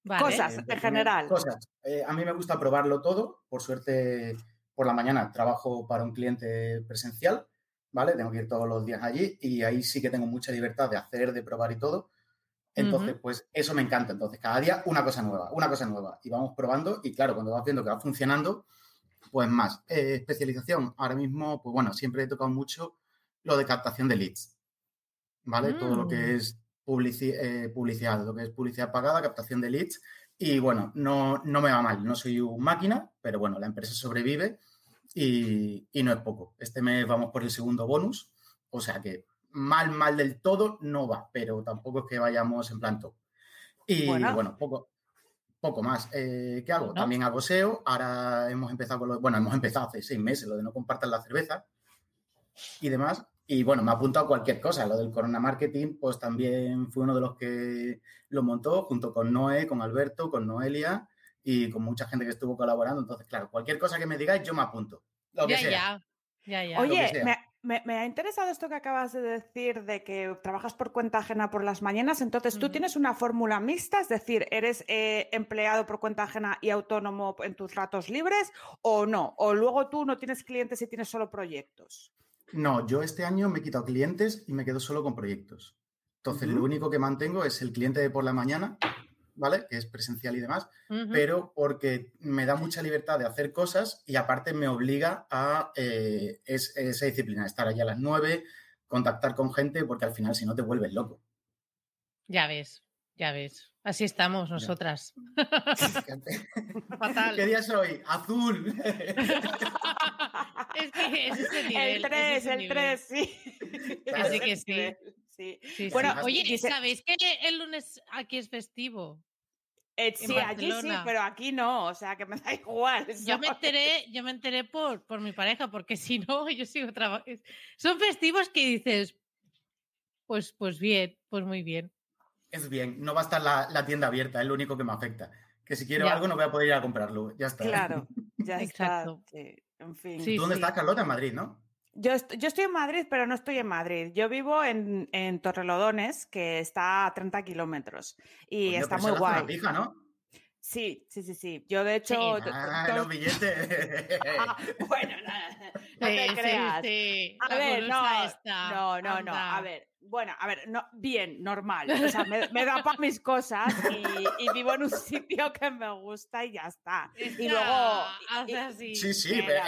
Cosas, en general. Cosas. Eh, a mí me gusta probarlo todo. Por suerte, por la mañana trabajo para un cliente presencial, ¿vale? Tengo que ir todos los días allí y ahí sí que tengo mucha libertad de hacer, de probar y todo. Entonces, pues eso me encanta. Entonces, cada día una cosa nueva, una cosa nueva. Y vamos probando y claro, cuando vas viendo que va funcionando, pues más. Eh, especialización, ahora mismo, pues bueno, siempre he tocado mucho lo de captación de leads. ¿Vale? Todo lo que mm. es eh, publicidad, lo que es publicidad pagada, captación de leads. Y bueno, no, no me va mal, no soy un máquina, pero bueno, la empresa sobrevive y, y no es poco. Este mes vamos por el segundo bonus, o sea que mal, mal del todo no va, pero tampoco es que vayamos en plan Y bueno, poco, poco más. Eh, ¿Qué hago? También hago SEO. Ahora hemos empezado con lo, bueno, hemos empezado hace seis meses lo de no compartan la cerveza y demás. Y bueno, me ha apuntado a cualquier cosa. Lo del Corona Marketing, pues también fue uno de los que lo montó junto con Noé, con Alberto, con Noelia y con mucha gente que estuvo colaborando. Entonces, claro, cualquier cosa que me digáis, yo me apunto. Lo que ya, sea. Ya. Ya, ya. Oye, me, ha interesado esto que acabas de decir de que trabajas por cuenta ajena por las mañanas. Entonces, ¿tú tienes una fórmula mixta? Es decir, ¿eres eh, empleado por cuenta ajena y autónomo en tus ratos libres o no? ¿O luego tú no tienes clientes y tienes solo proyectos? No, yo este año me he quitado clientes y me quedo solo con proyectos. Entonces, lo único que mantengo es el cliente de por la mañana ¿vale? Que es presencial y demás, pero porque me da mucha libertad de hacer cosas y aparte me obliga a eh, esa disciplina, estar allá a las nueve, contactar con gente, porque al final si no te vuelves loco. Ya ves, ya ves. Así estamos nosotras. Fatal. ¿Qué día soy? Azul. es que es ese nivel. El 3, el 3, sí. Así que sí. Sí. bueno, oye, ¿sabéis que el lunes aquí es festivo? Eh, sí, allí sí, pero aquí no, o sea que me da igual. Yo me enteré, yo me enteré por, por mi pareja, porque si no, yo sigo trabajando. Son festivos que dices, pues, pues bien, pues muy bien. Es bien, no va a estar la, tienda abierta, es lo único que me afecta. Que si quiero algo no voy a poder ir a comprarlo, ya está. Claro, ya está. En fin. ¿Tú dónde estás, Carlota? En Madrid, ¿no? Yo, yo, estoy en Madrid, pero no estoy en Madrid. Yo vivo en, en Torrelodones, que está a 30 kilómetros. Y está muy guay. Fija, ¿no? Sí, sí, sí, sí. Yo, de hecho. Ah, los billetes. Ah, bueno, no, te creas. A ver, no, no, no, no. A ver, bueno, a ver, no, bien, normal. O sea, me, da para mis cosas y, vivo en un sitio que me gusta y ya está. y luego. Hace así. Sí, sí, pero,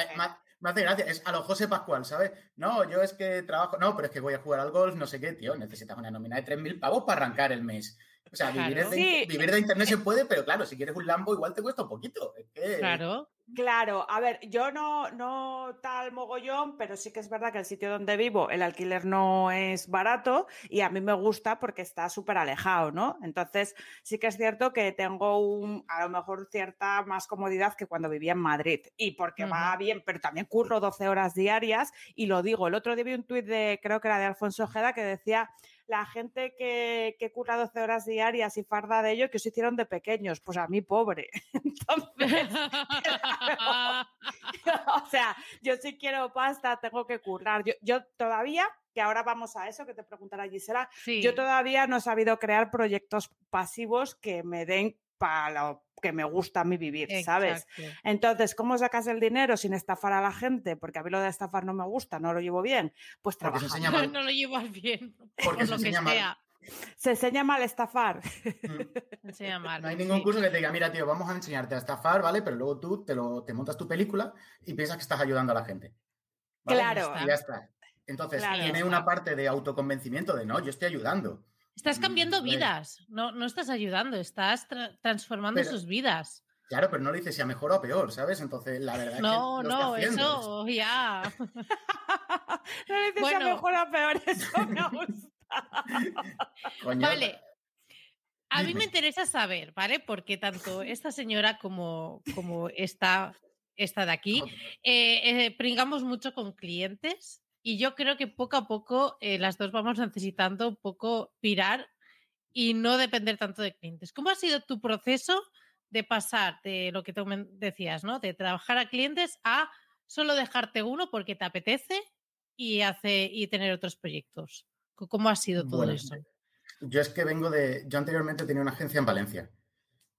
me hace gracia. Es a lo José Pascual, ¿sabes? No, yo es que trabajo. No, pero es que voy a jugar al golf, no sé qué, tío. Necesitas una nómina de 3.000 pavos para arrancar el mes. O sea, vivir, de, vivir, de, internet se puede, pero claro, si quieres un Lambo igual te cuesta un poquito. Claro. Claro, a ver, yo no, no tal mogollón, pero sí que es verdad que el sitio donde vivo, el alquiler no es barato y a mí me gusta porque está súper alejado, ¿no? Entonces, sí que es cierto que tengo un, a lo mejor cierta más comodidad que cuando vivía en Madrid y porque va bien, pero también curro 12 horas diarias y lo digo. El otro día vi un tuit de, creo que era de Alfonso Ojeda, que decía la gente que, que curra 12 horas diarias y farda de ello, que se hicieron de pequeños, pues a mí pobre. Entonces, o sea, yo si quiero pasta, tengo que currar. Yo, yo todavía que ahora vamos a eso que te preguntará Gisela, yo todavía no he sabido crear proyectos pasivos que me den para lo que me gusta a mí vivir, ¿sabes? Entonces, ¿cómo sacas el dinero sin estafar a la gente? Porque a mí lo de estafar no me gusta, no lo llevo bien. Pues trabajas. No lo llevas bien, porque por lo que sea. Se enseña mal estafar. Mm. enseña mal. No hay ningún curso que te diga, mira, tío, vamos a enseñarte a estafar, ¿vale? Pero luego tú te, lo, te montas tu película y piensas que estás ayudando a la gente. Claro. Y ya está. Entonces, tiene una parte de autoconvencimiento de, no, yo estoy ayudando. Estás cambiando mm, vidas, no, no estás ayudando, estás transformando sus vidas. Claro, pero no le dices si a mejor o a peor, ¿sabes? Entonces, la verdad no, es que. No, no, eso ya. no le dices si a mejor o a peor, eso me gusta. vale. A mí me interesa saber, ¿vale? Porque tanto esta señora como, como esta, esta de aquí, eh, eh, pringamos mucho con clientes y yo creo que poco a poco eh, las dos vamos necesitando un poco pirar y no depender tanto de clientes. ¿Cómo ha sido tu proceso de pasar de lo que tú decías, ¿no? De trabajar a clientes a solo dejarte uno porque te apetece y hace y tener otros proyectos. ¿Cómo ha sido todo eso? Yo es que vengo de. Yo anteriormente tenía una agencia en Valencia.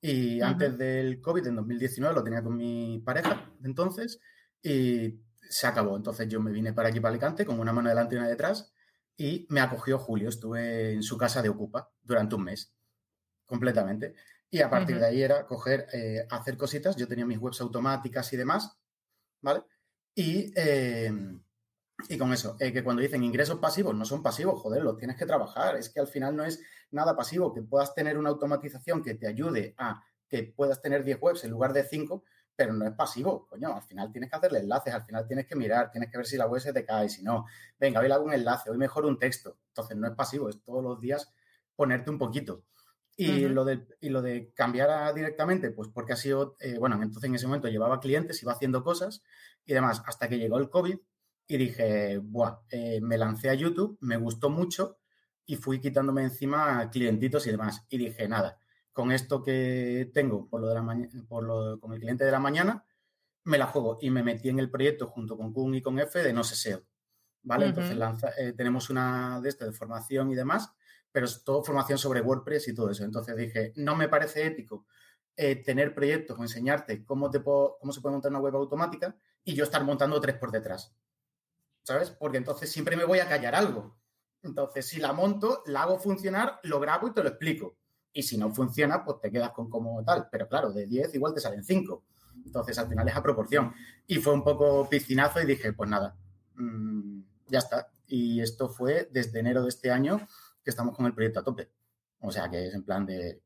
Y antes del COVID, en 2019, lo tenía con mi pareja de entonces. Y se acabó. Entonces yo me vine para aquí, para Alicante, con una mano delante y una detrás, y me acogió Julio. Estuve en su casa de Ocupa durante un mes, completamente. Y a partir de ahí era coger, eh, hacer cositas. Yo tenía mis webs automáticas y demás, ¿vale? Y, eh, y con eso, eh, que cuando dicen ingresos pasivos, no son pasivos, joder, los tienes que trabajar. Es que al final no es nada pasivo, que puedas tener una automatización que te ayude a que puedas tener 10 webs en lugar de 5, pero no es pasivo, coño, al final tienes que hacerle enlaces, al final tienes que mirar, tienes que ver si la web se te cae, si no, venga, hoy le hago un enlace, hoy mejor un texto, entonces no es pasivo, es todos los días ponerte un poquito. Y, lo, de, y lo de cambiar directamente, pues porque ha sido, eh, bueno, entonces en ese momento llevaba clientes, iba haciendo cosas y demás, hasta que llegó el COVID y dije, buah, eh, me lancé a YouTube, me gustó mucho y fui quitándome encima clientitos y demás. Y dije, nada, con esto que tengo por lo de la por lo, con el cliente de la mañana, me la juego y me metí en el proyecto junto con Kun y con F de No sé SEO. ¿Vale? Entonces eh, tenemos una de esto de formación y demás, pero es todo formación sobre WordPress y todo eso. Entonces dije, no me parece ético eh, tener proyectos o enseñarte cómo, te cómo se puede montar una web automática y yo estar montando tres por detrás. ¿Sabes? Porque entonces siempre me voy a callar algo. Entonces, si la monto, la hago funcionar, lo grabo y te lo explico y si no funciona, pues te quedas con como tal. Pero claro, de 10 igual te salen 5. Entonces al final es a proporción. Y fue un poco piscinazo y dije, pues nada, mm, ya está. Y esto fue desde enero de este año que estamos con el proyecto a tope. O sea que es en plan de,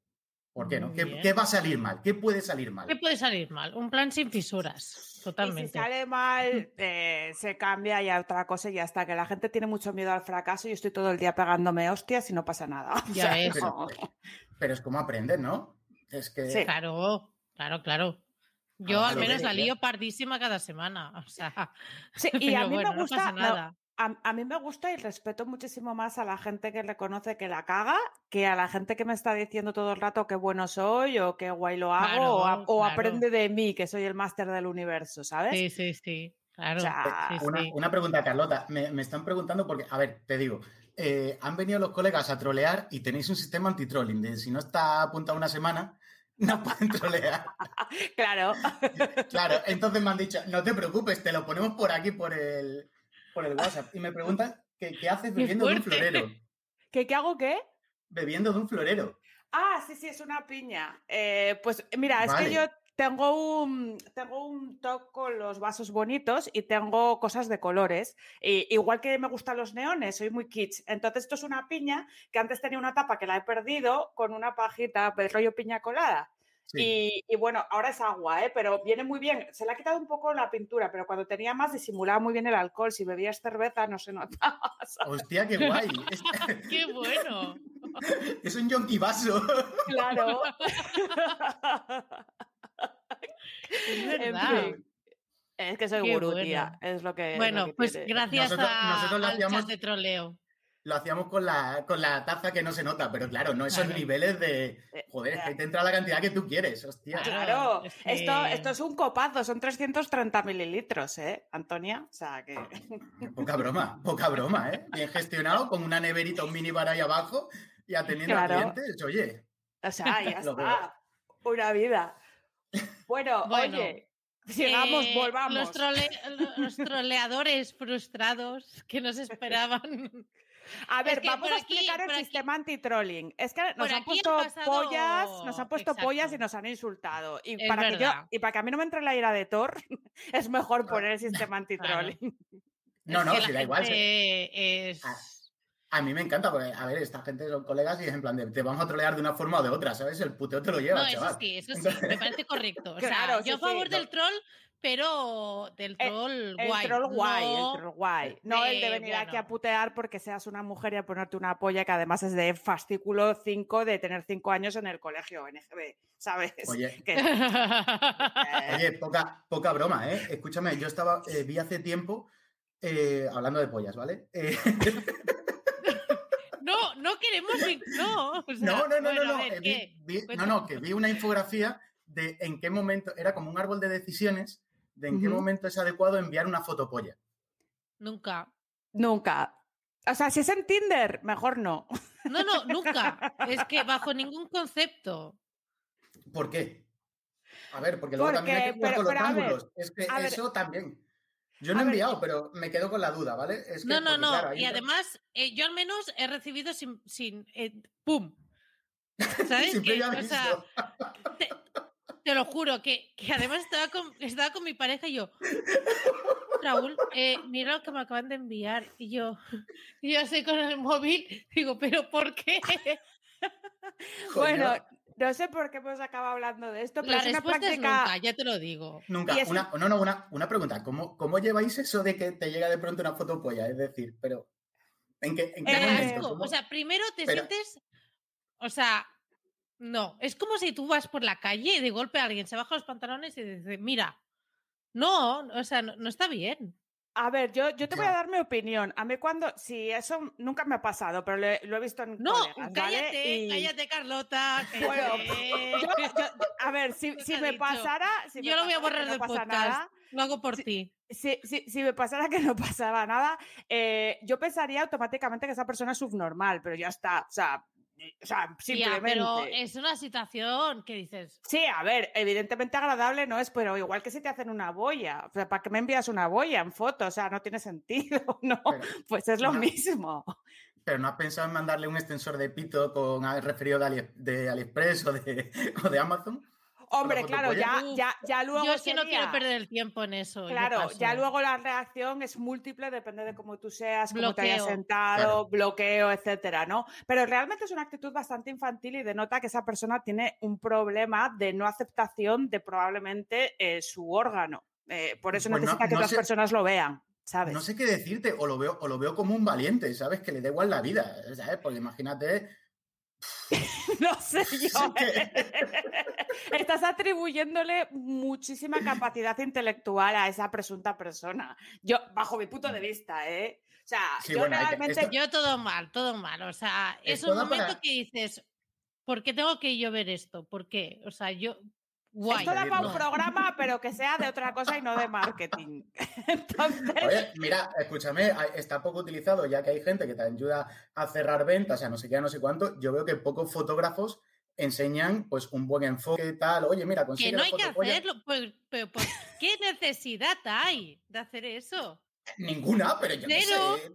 ¿Por qué no? ¿Qué, va a salir mal? ¿Qué puede salir mal? ¿Qué puede salir mal? Un plan sin fisuras, totalmente. si sale mal, eh, se cambia y a otra cosa y ya está. Que la gente tiene mucho miedo al fracaso y estoy todo el día pegándome hostias y no pasa nada. Ya es. Pero, es como aprender, ¿no? Es que... Sí. Claro, claro, claro. Yo al menos la lío pardísima cada semana. O sea, sí, y a mí me gusta. nada a, mí me gusta y respeto muchísimo más a la gente que reconoce que la caga que a la gente que me está diciendo todo el rato qué bueno soy o qué guay lo hago o, aprende de mí, que soy el máster del universo, ¿sabes? Sí, sí, sí. Claro. una, pregunta, Carlota. Me, están preguntando porque, a ver, te digo, eh, han venido los colegas a trolear y tenéis un sistema anti-trolling de si no está apuntado una semana, no pueden trolear. claro. claro, entonces me han dicho, no te preocupes, te lo ponemos por aquí, por el, por el WhatsApp y me preguntan qué, qué haces bebiendo de un florero. ¿Qué, ¿Qué hago qué? Bebiendo de un florero. Ah, sí, sí, es una piña. Eh, pues mira, es que yo tengo un, tengo un toque con los vasos bonitos y tengo cosas de colores. igual que me gustan los neones, soy muy kitsch. Entonces, esto es una piña que antes tenía una tapa que la he perdido con una pajita de rollo piña colada. Y, bueno, ahora es agua, ¿eh? pero viene muy bien. Se le ha quitado un poco la pintura, pero cuando tenía más disimulaba muy bien el alcohol. Si bebías cerveza no se notaba. Hostia, qué guay. ¡Qué bueno! Es un yonki vaso. Claro. Es verdad. Es que soy gurú, tía. Es lo que. Bueno, pues gracias a, nosotros de troleo lo hacíamos con la, con la taza que no se nota, pero claro, no esos niveles de. Eh, joder, es que te entra la cantidad que tú quieres, hostia. Claro, esto, esto es un copazo, son 330 mililitros, ¿eh, Antonia? O sea que. Poca broma, poca broma, ¿eh? Bien gestionado, con una neverita, un minibar ahí abajo y atendiendo a clientes, oye. O sea, ya está. Una vida. Bueno, oye. Sigamos, eh, volvamos. los, troleadores frustrados que nos esperaban a ver, vamos a explicar el sistema anti-trolling. Es que nos han puesto pollas, nos han puesto pollas y nos han insultado. Y para, que yo, y para que a mí no me entre la ira de Thor, es mejor poner el sistema anti-trolling. No, no, si da igual. Es... A, mí me encanta, porque, a ver, esta gente son colegas y es en plan de te vamos a trolear de una forma o de otra, ¿sabes? El puteo te lo lleva, no, eso sí, eso sí, me parece correcto. O sea, yo a favor del troll, pero del eh, troll el, guay. El troll guay, el troll guay. No el de venir aquí a putear porque seas una mujer y a ponerte una polla que además es de fascículo 5 de tener 5 años en el colegio NGB, ¿sabes? Oye, Oye poca, poca broma, ¿eh? Escúchame, yo estaba, eh, vi hace tiempo, eh, hablando de pollas, ¿vale? No, no queremos. No, no, no, no, no, no, no, no, que vi una infografía de en qué momento, era como un árbol de decisiones de en qué momento es adecuado enviar una fotopolla. Nunca. Nunca. O sea, si es en Tinder, mejor no. No, no, nunca. Es que bajo ningún concepto. ¿Por qué? A ver, porque luego también hay que jugar con los ángulos. es que eso también. Yo no he enviado, pero me quedo con la duda, ¿vale? no, no, no. y además, eh, yo al menos he recibido sin. sin eh, ¡Pum! ¿Sabes? que, o sea, te lo juro, que, que además estaba con, estaba con mi pareja y yo, Raúl, eh, mira lo que me acaban de enviar. Y yo, y yo así con el móvil, digo, ¿pero por qué? bueno, no sé por qué hemos acabado hablando de esto, pero La es una práctica... nunca, ya te lo digo. Nunca. Una, no, no, una, una pregunta. ¿Cómo, ¿Cómo lleváis eso de que te llega de pronto una foto polla? Es decir, pero ¿en qué, en qué eh, momento? O sea, primero te sientes, o sea, no, es como si tú vas por la calle y de golpe alguien se baja los pantalones y dice, mira, no, o sea, no, está bien. A ver, yo, yo te voy a dar mi opinión. A mí cuando, si eso nunca me ha pasado, pero lo he visto en No, cállate, cállate, Carlota. a ver, si, si me pasara... yo lo voy a borrar del podcast. lo hago por ti. Si, si, me pasara que no pasaba nada, eh, yo pensaría automáticamente que esa persona es subnormal, pero ya está. O sea, o sea, simplemente. pero es una situación que dices. Sí, a ver, evidentemente agradable no es, pero igual que si te hacen una boya. O sea, ¿para qué me envías una boya en foto? O sea, no tiene sentido, ¿no? pues es lo mismo. Pero no has pensado en mandarle un extensor de pito con referido de, de AliExpress o de, o de Amazon? Hombre, claro, ya, ya, ya luego. Yo es que no quiero perder el tiempo en eso. Claro, ya luego la reacción es múltiple, depende de cómo tú seas, cómo te hayas sentado, bloqueo, etcétera, ¿no? Pero realmente es una actitud bastante infantil y denota que esa persona tiene un problema de no aceptación de probablemente eh, su órgano. Eh, por eso pues necesita que otras personas lo vean. ¿Sabes? No sé qué decirte, o lo veo, o lo veo como un valiente, ¿sabes? Que le da igual la vida, ¿sabes? Porque imagínate no sé yo. Estás atribuyéndole muchísima capacidad intelectual a esa presunta persona. Yo, bajo mi punto de vista, ¿eh? O sea, yo realmente. Yo todo mal, todo mal. O sea, es un momento que dices, ¿por qué tengo que yo ver esto? ¿Por qué? O sea, yo. Guay. Esto da para un programa, pero que sea de otra cosa y no de marketing. Entonces... Oye, mira, escúchame, está poco utilizado, ya que hay gente que te ayuda a cerrar ventas, o sea, no sé qué, no sé cuánto. Yo veo que pocos fotógrafos enseñan pues un buen enfoque y tal. Oye, mira, consigue Que no hay que hacerlo, pues, pero, ¿qué necesidad hay de hacer eso? Ninguna, pero yo no sé.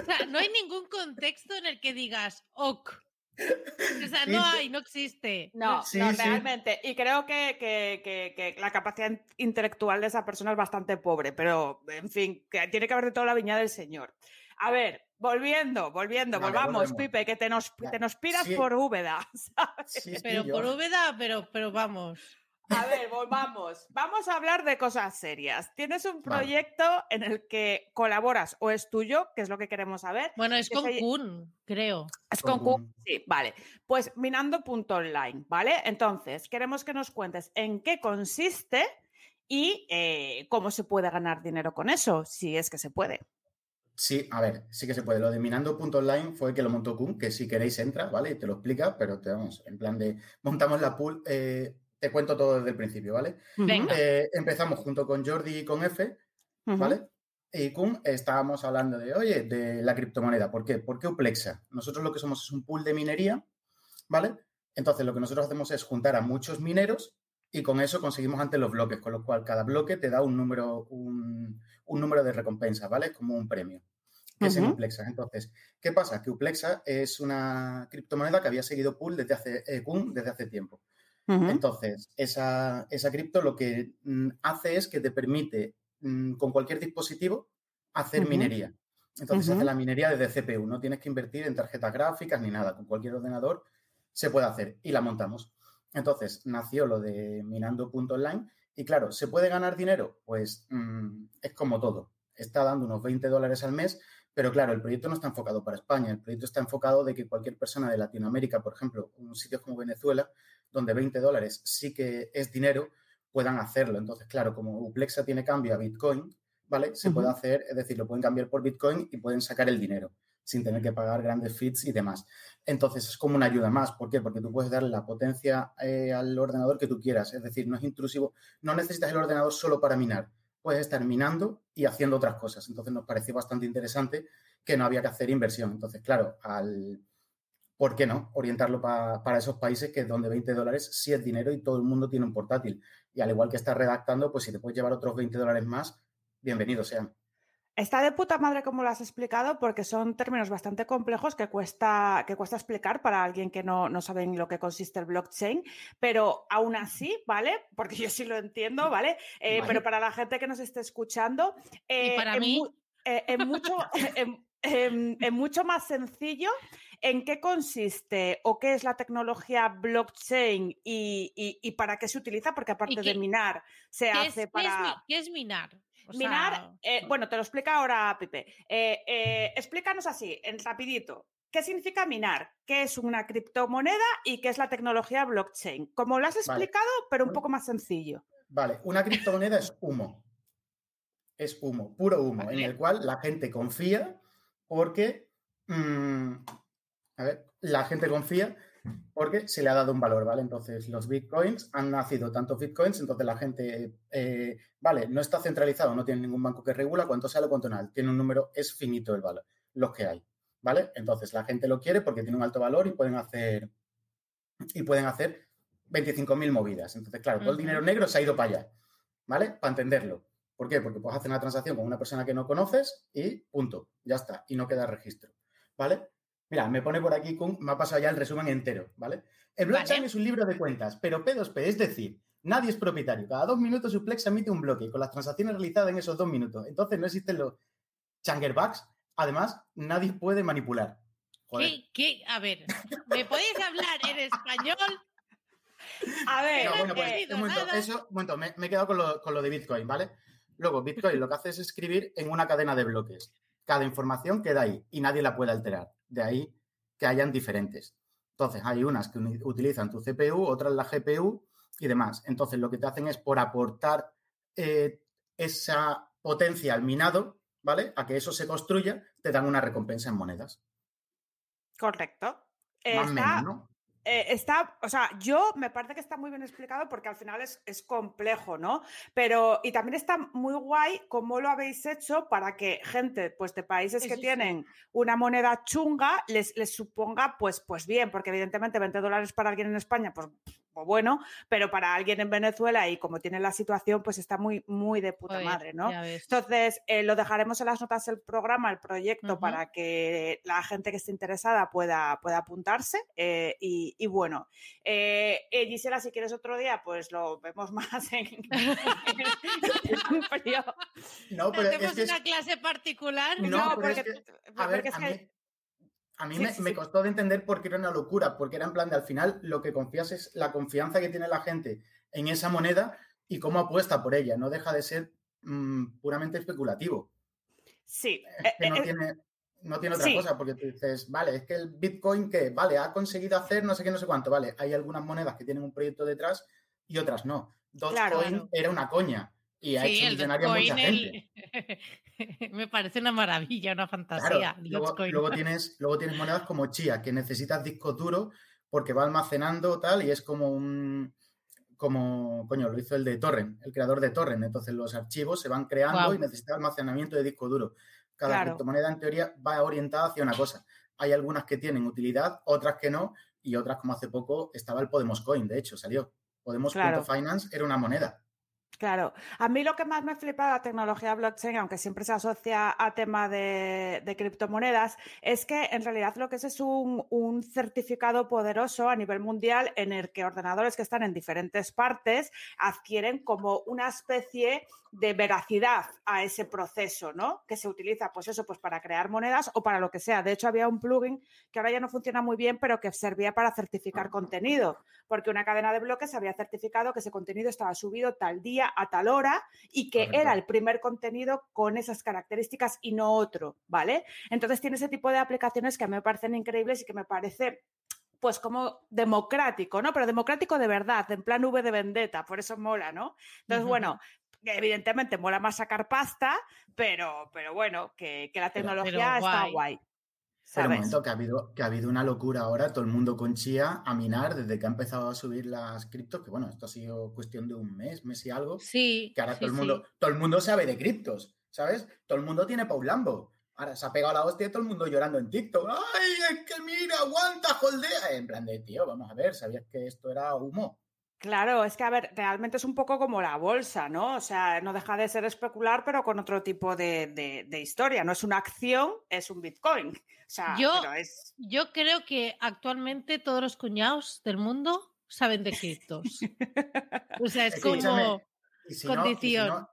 O sea, no hay ningún contexto en el que digas, ok, O sea, no hay, no existe. No, no realmente. Y creo que, que, la capacidad intelectual de esa persona es bastante pobre, pero en fin, que tiene que haber de toda la viña del señor. A ver, volviendo, volviendo, volvamos, Pipe, que te nos, te nos piras por Úbeda. pero por Úbeda, pero, pero vamos. A ver, volvamos. Vamos a hablar de cosas serias. Tienes un proyecto en el que colaboras o es tuyo, que es lo que queremos saber. Bueno, es con Kun, creo. Es con Kun, sí, vale. Pues minando.online, ¿vale? Entonces, queremos que nos cuentes en qué consiste y eh, cómo se puede ganar dinero con eso, si es que se puede. Sí, a ver, sí que se puede. Lo de minando.online fue que lo montó Kun, que si queréis entra, ¿vale? Y te lo explica, pero te vamos, en plan de montamos la pool. Eh, te cuento todo desde el principio, ¿vale? Eh, empezamos junto con Jordi y con F, ¿vale? Y Kun estábamos hablando de, oye, de la criptomoneda. ¿Por qué? Porque Uplexa. Nosotros lo que somos es un pool de minería, ¿vale? Entonces lo que nosotros hacemos es juntar a muchos mineros y con eso conseguimos antes los bloques, con lo cual cada bloque te da un número, un, número de recompensa, ¿vale? Como un premio, que es en Uplexa. Entonces, ¿qué pasa? Que Uplexa es una criptomoneda que había seguido Pool desde hace, eh, desde hace tiempo. Entonces, esa, esa cripto lo que mm, hace es que te permite mm, con cualquier dispositivo hacer minería. Entonces, hace la minería desde CPU, no tienes que invertir en tarjetas gráficas ni nada, con cualquier ordenador se puede hacer y la montamos. Entonces, nació lo de minando.online y claro, ¿se puede ganar dinero? Pues mm, es como todo. Está dando unos 20 dólares al mes, pero claro, el proyecto no está enfocado para España. El proyecto está enfocado de que cualquier persona de Latinoamérica, por ejemplo, un sitio como Venezuela, donde 20 dólares sí que es dinero, puedan hacerlo. Entonces, claro, como Uplexa tiene cambio a Bitcoin, ¿vale? Se puede hacer, es decir, lo pueden cambiar por Bitcoin y pueden sacar el dinero sin tener que pagar grandes feeds y demás. Entonces, es como una ayuda más. ¿Por qué? Porque tú puedes darle la potencia eh, al ordenador que tú quieras. Es decir, no es intrusivo. No necesitas el ordenador solo para minar. Puedes estar minando y haciendo otras cosas. Entonces, nos pareció bastante interesante que no había que hacer inversión. Entonces, claro, al ¿por qué no? Orientarlo para esos países que donde 20 dólares sí es dinero y todo el mundo tiene un portátil. Y al igual que estás redactando, pues si te puedes llevar otros 20 dólares más, bienvenidos sean. Está de puta madre como lo has explicado porque son términos bastante complejos que cuesta, que cuesta explicar para alguien que no, no sabe en lo que consiste el blockchain, pero aún así, ¿vale? Porque yo sí lo entiendo, ¿vale? Eh, pero para la gente que nos esté escuchando, eh, para mí... es mucho, es mucho más sencillo ¿En qué consiste o qué es la tecnología blockchain y, para qué se utiliza? Porque aparte de minar, se hace para. ¿Qué es, minar? Minar, eh, bueno, te lo explica ahora Pipe. Eh, eh, explícanos así, en rapidito. ¿Qué significa minar? ¿Qué es una criptomoneda y qué es la tecnología blockchain? Como lo has explicado, pero un poco más sencillo. Vale, una criptomoneda es humo. Es humo, puro humo, en el cual la gente confía porque mm, a ver, la gente confía porque se le ha dado un valor, ¿vale? Entonces, los bitcoins han nacido tantos bitcoins, entonces la gente, eh, vale, no está centralizado, no tiene ningún banco que regula cuánto sale o cuánto no, tiene un número, es finito el valor, los que hay, ¿vale? Entonces, la gente lo quiere porque tiene un alto valor y pueden hacer, y pueden hacer 25.000 movidas. Entonces, claro, todo el dinero negro se ha ido para allá, ¿vale? Para entenderlo. ¿Por qué? Porque puedes hacer una transacción con una persona que no conoces y punto, ya está, y no queda registro, ¿vale? Mira, me pone por aquí, me ha pasado ya el resumen entero, ¿vale? El blockchain es un libro de cuentas, pero P2P, es decir, nadie es propietario. Cada dos minutos Suplex emite un bloque con las transacciones realizadas en esos dos minutos. Entonces no existen los changerbugs. Además, nadie puede manipular. ¿Qué, ¿Qué? A ver, ¿me podéis hablar en español? A ver, bueno, pues, un momento, eso, un momento, me, he quedado con lo, con lo de Bitcoin, ¿vale? Luego, Bitcoin lo que hace es escribir en una cadena de bloques. Cada información queda ahí y nadie la puede alterar. De ahí que hayan diferentes. Entonces, hay unas que utilizan tu CPU, otras la GPU y demás. Entonces, lo que te hacen es por aportar eh, esa potencia al minado, ¿vale? A que eso se construya, te dan una recompensa en monedas. Correcto. Más menos, ¿no? Eh, está, o sea, yo me parece que está muy bien explicado porque al final es, complejo, ¿no? Pero, y también está muy guay cómo lo habéis hecho para que gente, pues, de países que tienen una moneda chunga les, les suponga, pues, pues bien, porque evidentemente 20 dólares para alguien en España, pues bueno, pero para alguien en Venezuela y como tiene la situación, pues está muy, muy de puta madre, ¿no? Entonces, eh, lo dejaremos en las notas del programa, el proyecto, para que la gente que esté interesada pueda, pueda apuntarse. Eh, y, bueno, eh, Gisela, si quieres otro día, pues lo vemos más en, No, pero es una clase particular? No, porque, a ver, a mí, me, costó de entender porque era una locura, porque era en plan de al final lo que confías es la confianza que tiene la gente en esa moneda y cómo apuesta por ella. No deja de ser mm, puramente especulativo. Sí. que no, eh, eh, tiene, no tiene otra cosa, porque tú dices, vale, es que el Bitcoin que, vale, ha conseguido hacer no sé qué, no sé cuánto, vale, hay algunas monedas que tienen un proyecto detrás y otras no. Dogecoin era una coña. Y ha sí, hecho millonaria mucha gente. Me parece una maravilla, una fantasía. luego, tienes, luego tienes monedas como Chia, que necesitas disco duro porque va almacenando tal y es como un como, coño, lo hizo el de Torrent, el creador de Torrent. Entonces los archivos se van creando y necesitas almacenamiento de disco duro. Cada criptomoneda en teoría va orientada hacia una cosa. Hay algunas que tienen utilidad, otras que no, y otras como hace poco estaba el Podemos Coin, de hecho, salió. Podemos.finance era una moneda. Claro, a mí lo que más me flipa de la tecnología blockchain, aunque siempre se asocia a tema de, criptomonedas, es que en realidad lo que es es un, un, certificado poderoso a nivel mundial en el que ordenadores que están en diferentes partes adquieren como una especie de veracidad a ese proceso, ¿no? Que se utiliza, pues eso, pues para crear monedas o para lo que sea. De hecho, había un plugin que ahora ya no funciona muy bien, pero que servía para certificar contenido, porque una cadena de bloques había certificado que ese contenido estaba subido tal día a tal hora y que era el primer contenido con esas características y no otro, ¿vale? Entonces tiene ese tipo de aplicaciones que a mí me parecen increíbles y que me parece pues como democrático, ¿no? Pero democrático de verdad, en plan V de vendetta, por eso mola, ¿no? Entonces, bueno, evidentemente mola más sacar pasta, pero, pero bueno, que, la tecnología está guay. Pero un momento que ha, habido, que ha habido una locura ahora, todo el mundo con Chia a minar desde que ha empezado a subir las criptos, que bueno, esto ha sido cuestión de un mes, mes y algo. Sí. Que ahora todo, el mundo, todo el mundo sabe de criptos, ¿sabes? Todo el mundo tiene Paulambo. Ahora se ha pegado la hostia y todo el mundo llorando en TikTok. ¡Ay, es que mira, aguanta, holdea! En plan de, tío, vamos a ver, ¿sabías que esto era humo? Claro, es que, a ver, realmente es un poco como la bolsa, ¿no? O sea, no deja de ser especular, pero con otro tipo de, historia. No es una acción, es un Bitcoin. O sea, yo, es... yo creo que actualmente todos los cuñados del mundo saben de criptos. o sea, es como condición.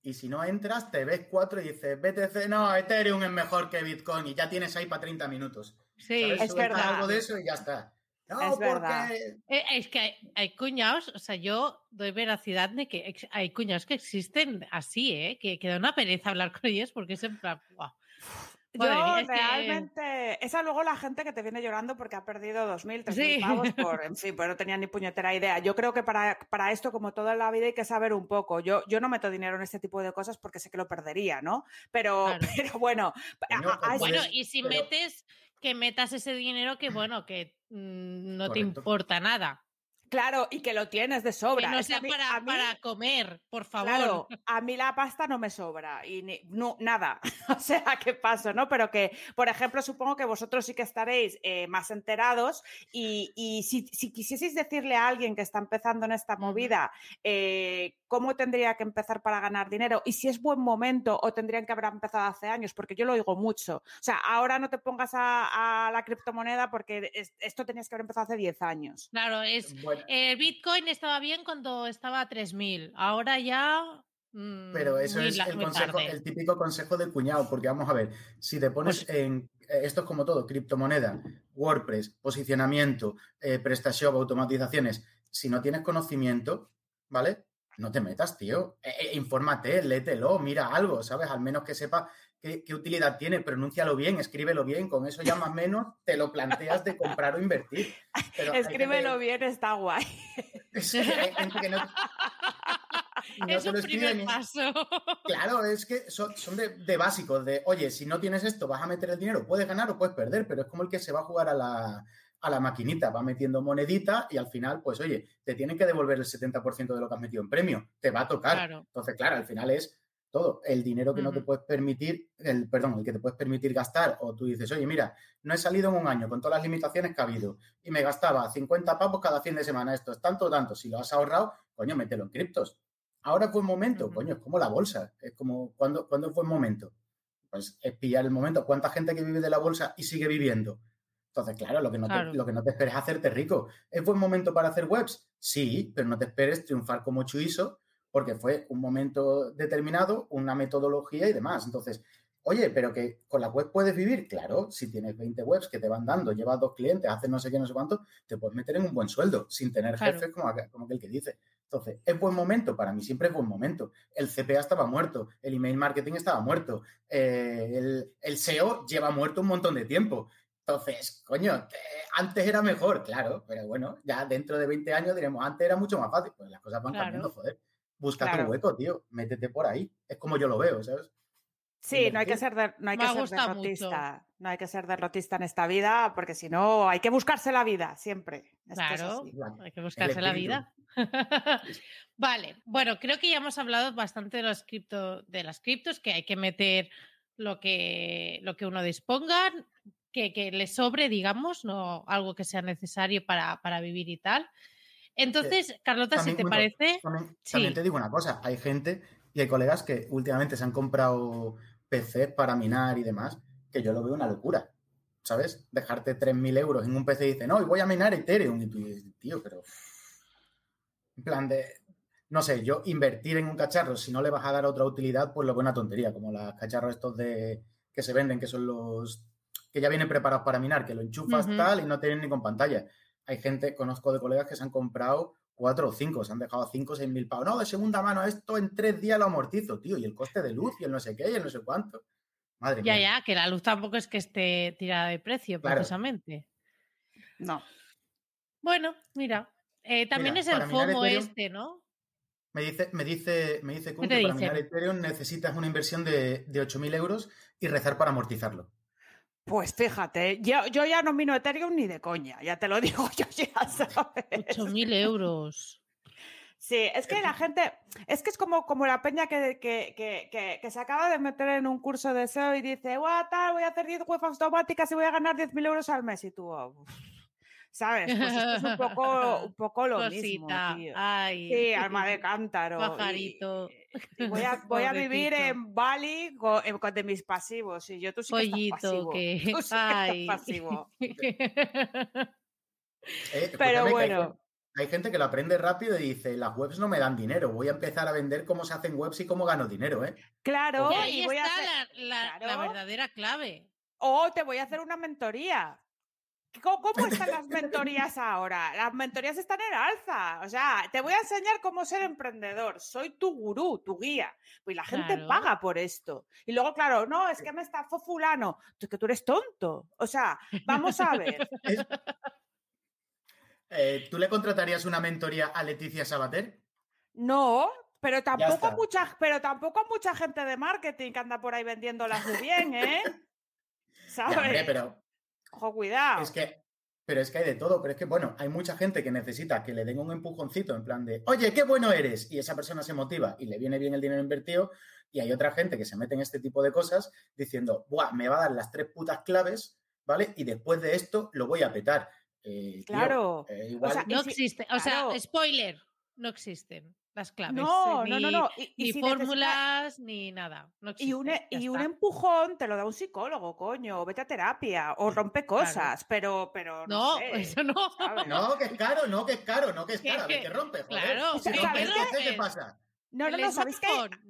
y, si no, entras, te ves cuatro y dices, BTC, no, Ethereum es mejor que Bitcoin y ya tienes ahí para 30 minutos. Sí, es verdad. algo de eso y ya está. No, es porque... Eh, es que hay, cuñados, o sea, yo doy veracidad de que hay cuñados que existen así, ¿eh? Que, que da una pereza hablar con ellos porque es en plan, Yo realmente, esa luego la gente que te viene llorando porque ha perdido 2.000, 3.000 pavos por, en fin, pues no tenía ni puñetera idea. Yo creo que para, para esto, como toda la vida, hay que saber un poco. Yo, yo no meto dinero en este tipo de cosas porque sé que lo perdería, ¿no? Pero, pero bueno. bueno, y si metes, que metas ese dinero que, bueno, que Mm, no te importa nada. Claro, y que lo tienes de sobra. Que no sea para, para, comer, por favor. Claro, a mí la pasta no me sobra y no, nada. o sea, ¿qué paso? ¿No? Pero que, por ejemplo, supongo que vosotros sí que estaréis eh, más enterados y, si, si, quisieseis decirle a alguien que está empezando en esta movida eh, cómo tendría que empezar para ganar dinero y si es buen momento o tendrían que haber empezado hace años, porque yo lo oigo mucho. O sea, ahora no te pongas a, la criptomoneda porque esto tenías que haber empezado hace 10 años. Claro, es el Bitcoin estaba bien cuando estaba a 3.000, ahora ya... Mm, Pero eso es el, típico consejo del cuñado, porque vamos a ver, si te pones pues en, eh, esto es como todo, criptomoneda, WordPress, posicionamiento, eh, PrestaShop, automatizaciones, si no tienes conocimiento, ¿vale? no te metas, tío. Eh, eh, infórmate, léetelo, mira algo, ¿sabes? Al menos que sepa qué, utilidad tiene, pronúncialo bien, escríbelo bien, con eso ya más o menos te lo planteas de comprar o invertir. Escríbelo bien, está guay. es un primer paso. Claro, es que son, de, básicos, de, oye, si no tienes esto, vas a meter el dinero, puedes ganar o puedes perder, pero es como el que se va a jugar a la, a la maquinita, va metiendo monedita y al final, pues oye, te tienen que devolver el 70% de lo que has metido en premio, te va a tocar. Entonces, claro, al final es todo. El dinero que no te puedes permitir, el, perdón, el que te puedes permitir gastar, o tú dices, oye, mira, no he salido en un año con todas las limitaciones que ha habido y me gastaba 50 pavos cada fin de semana, esto es tanto, tanto, si lo has ahorrado, coño, mételo en criptos. Ahora fue un momento, coño, es como la bolsa, es como, cuando fue el momento? Pues es pillar el momento. ¿Cuánta gente que vive de la bolsa y sigue viviendo? Entonces, claro, lo que, no Te, lo que no te esperes es hacerte rico. ¿Es buen momento para hacer webs? Sí, pero no te esperes triunfar como Chuiso porque fue un momento determinado, una metodología y demás. Entonces, oye, pero que con la web puedes vivir. Claro, si tienes 20 webs que te van dando, llevas dos clientes, haces no sé qué, no sé cuánto, te puedes meter en un buen sueldo sin tener jefes como, como aquel que dice. Entonces, ¿es buen momento? Para mí siempre es buen momento. El CPA estaba muerto, el email marketing estaba muerto, eh, el, el, SEO lleva muerto un montón de tiempo. Entonces, coño, antes era mejor, claro, pero bueno, ya dentro de 20 años diremos, antes era mucho más fácil. Pues las cosas van cambiando, joder. Busca tu hueco, tío, métete por ahí. Es como yo lo veo, ¿sabes? Sí, no hay que ser, no hay que ser derrotista. No hay que ser derrotista en esta vida, porque si no, hay que buscarse la vida siempre. claro, hay que buscarse la vida. vale, bueno, creo que ya hemos hablado bastante de los cripto, de las criptos, que hay que meter lo que, lo que uno disponga que, le sobre, digamos, no algo que sea necesario para, vivir y tal. Entonces, Carlota, si te parece. También, te digo una cosa: hay gente y hay colegas que últimamente se han comprado PC para minar y demás, que yo lo veo una locura. ¿Sabes? Dejarte 3.000 euros en un PC y dice, no, y voy a minar Ethereum. Y tú dices, tío, pero. En plan de. No sé, yo invertir en un cacharro, si no le vas a dar otra utilidad, pues lo veo una tontería, como los cacharros estos de que se venden, que son los que ya vienen preparados para minar, que lo enchufas tal y no tienen ni con pantalla. Hay gente, conozco de colegas que se han comprado cuatro o cinco, se han dejado cinco o seis mil pavos. No, de segunda mano, esto en tres días lo amortizo, tío, y el coste de luz y el no sé qué y el no sé cuánto. Madre ya, mía. ya, que la luz tampoco es que esté tirada de precio, precisamente. No. Bueno, mira, eh, también es el FOMO este, ¿no? Me dice, me dice, me dice que para minar Ethereum necesitas una inversión de, de 8.000 euros y rezar para amortizarlo. Pues fíjate, yo, yo ya no mino Ethereum ni de coña, ya te lo digo, yo ya sabes. 8.000 euros. Sí, es que la gente, es que es como, como la peña que, que, que, que, se acaba de meter en un curso de SEO y dice, tal, voy a hacer 10 webs automáticas y voy a ganar 10.000 euros al mes. Y tú, oh, ¿sabes? Pues esto es un poco, un poco lo mismo, tío. sí, alma de cántaro. Pajarito. Y, voy a, voy a vivir en Bali con, de mis pasivos. Y yo tú sí que estás pasivo. Que... Tú sí Ay. pasivo. Eh, Pero bueno. Hay, gente que lo aprende rápido y dice, las webs no me dan dinero, voy a empezar a vender cómo se hacen webs y cómo gano dinero, ¿eh? Claro. Y ahí está la, la verdadera clave. O te voy a hacer una mentoría. ¿Cómo, están las mentorías ahora? Las mentorías están en alza. O sea, te voy a enseñar cómo ser emprendedor. Soy tu gurú, tu guía. Pues la gente paga por esto. Y luego, claro, no, es que me estafó fulano. Es que tú eres tonto. O sea, vamos a ver. Eh, ¿Tú le contratarías una mentoría a Leticia Sabater? No, pero tampoco, mucha, pero tampoco mucha gente de marketing que anda por ahí vendiéndolas muy bien, ¿eh? ¿Sabes? pero Ojo, cuidado. Es que, pero es que hay de todo, pero es que, bueno, hay mucha gente que necesita que le den un empujoncito en plan de, oye, qué bueno eres, y esa persona se motiva y le viene bien el dinero invertido, y hay otra gente que se mete en este tipo de cosas diciendo, buah, me va a dar las tres putas claves, ¿vale? Y después de esto lo voy a petar. Eh, claro. Eh, no existe, o sea, spoiler, no existen las claves. No, no, no, no. ni fórmulas, ni nada. y, un, e, y un, empujón te lo da un psicólogo, coño. O vete a terapia. O rompe cosas. Pero, pero. No, eso no. No, que es caro, no, que es caro, no, que es caro. Que, rompe, joder. Claro, si ¿qué pasa? No, no, no, ¿sabéis que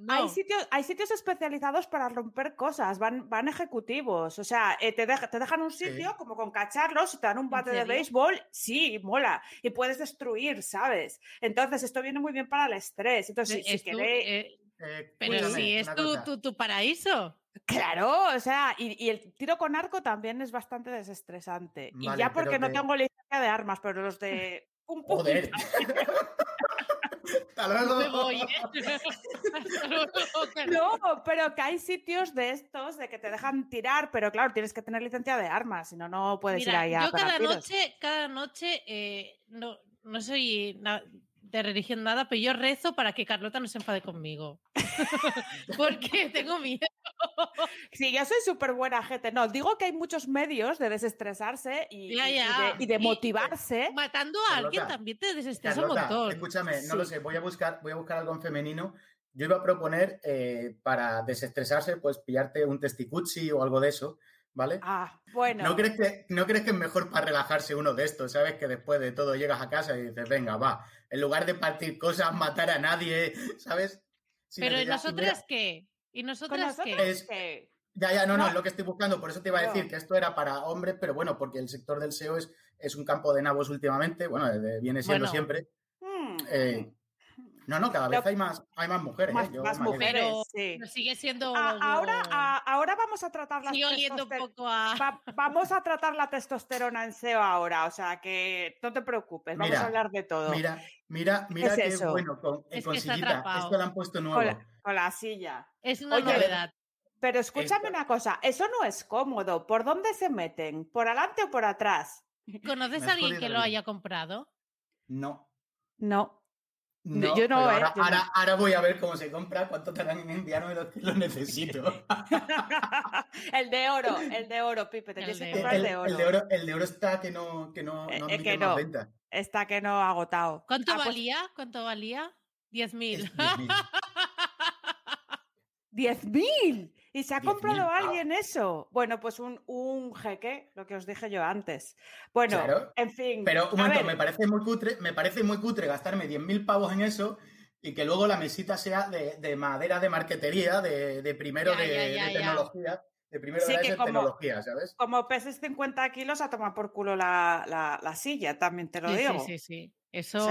Hay, sitios, hay sitios especializados para romper cosas, van, van ejecutivos, o sea, eh, te, te, dejan un sitio como con cacharros, te dan un bate de béisbol, sí, mola, y puedes destruir, ¿sabes? Entonces, esto viene muy bien para el estrés. Entonces, si, queréis... Eh, eh, pero si es tu, tu, paraíso. Claro, o sea, y, el tiro con arco también es bastante desestresante. y ya porque no tengo licencia de armas, pero los de... Un Joder. no, pero que hay sitios de estos de que te dejan tirar, pero claro, tienes que tener licencia de armas, si no, no puedes ir ahí a Yo cada noche, cada noche, eh, no, no soy de religión nada, pero yo rezo para que Carlota no se enfade conmigo. Porque tengo miedo. Sí, yo soy súper buena gente. No, digo que hay muchos medios de desestresarse y, de, motivarse. matando a alguien también te desestresa un montón. Escúchame, no lo sé, voy a buscar, voy a buscar algo en femenino. Yo iba a proponer eh, para desestresarse, pues pillarte un testicuchi o algo de eso ¿vale? Ah, bueno. ¿No crees, que, ¿No crees que es mejor para relajarse uno de estos? ¿Sabes? Que después de todo llegas a casa y dices, venga, va, en lugar de partir cosas, matar a nadie, ¿sabes? Pero ¿y nosotras qué? ¿Y nosotras qué? Ya, ya, no, no, es lo que estoy buscando. Por eso te iba a decir que esto era para hombres, pero bueno, porque el sector del SEO es, es un campo de nabos últimamente, bueno, viene siendo siempre. Hmm. Eh, no, no, cada vez hay más, hay más mujeres. Más, ¿eh? más mujeres, sí. sigue siendo. ahora, ahora vamos a tratar la Vamos a tratar la testosterona en SEO ahora, o sea que no te preocupes, vamos a hablar de todo. Mira, mira, mira qué bueno con, sillita. Esto lo han puesto nuevo. Con la, silla. Es una novedad. Pero escúchame una cosa, eso no es cómodo. ¿Por dónde se meten? ¿Por adelante o por atrás? ¿Conoces a alguien que lo haya comprado? No. No. No, yo no, eh, ahora, ahora, voy a ver cómo se compra, cuánto tardan en enviarme los que lo necesito. el de oro, el de oro, Pipe, te tienes que comprar el, de oro. El de oro. El de oro está que no, que no, eh, no eh, que no. Venta. Está que no ha agotado. ¿Cuánto ah, pues valía? ¿Cuánto valía? 10.000. 10.000. ¿Y se ha comprado alguien eso? Bueno, pues un, un jeque, lo que os dije yo antes. Bueno, en fin. Pero un momento, me parece muy cutre, me parece muy cutre gastarme 10.000 pavos en eso y que luego la mesita sea de, madera de marquetería, de, primero de, tecnología. De primero de, tecnología, ¿sabes? Como peses 50 kilos a tomar por culo la, silla, también te lo digo. Sí, sí, sí. Eso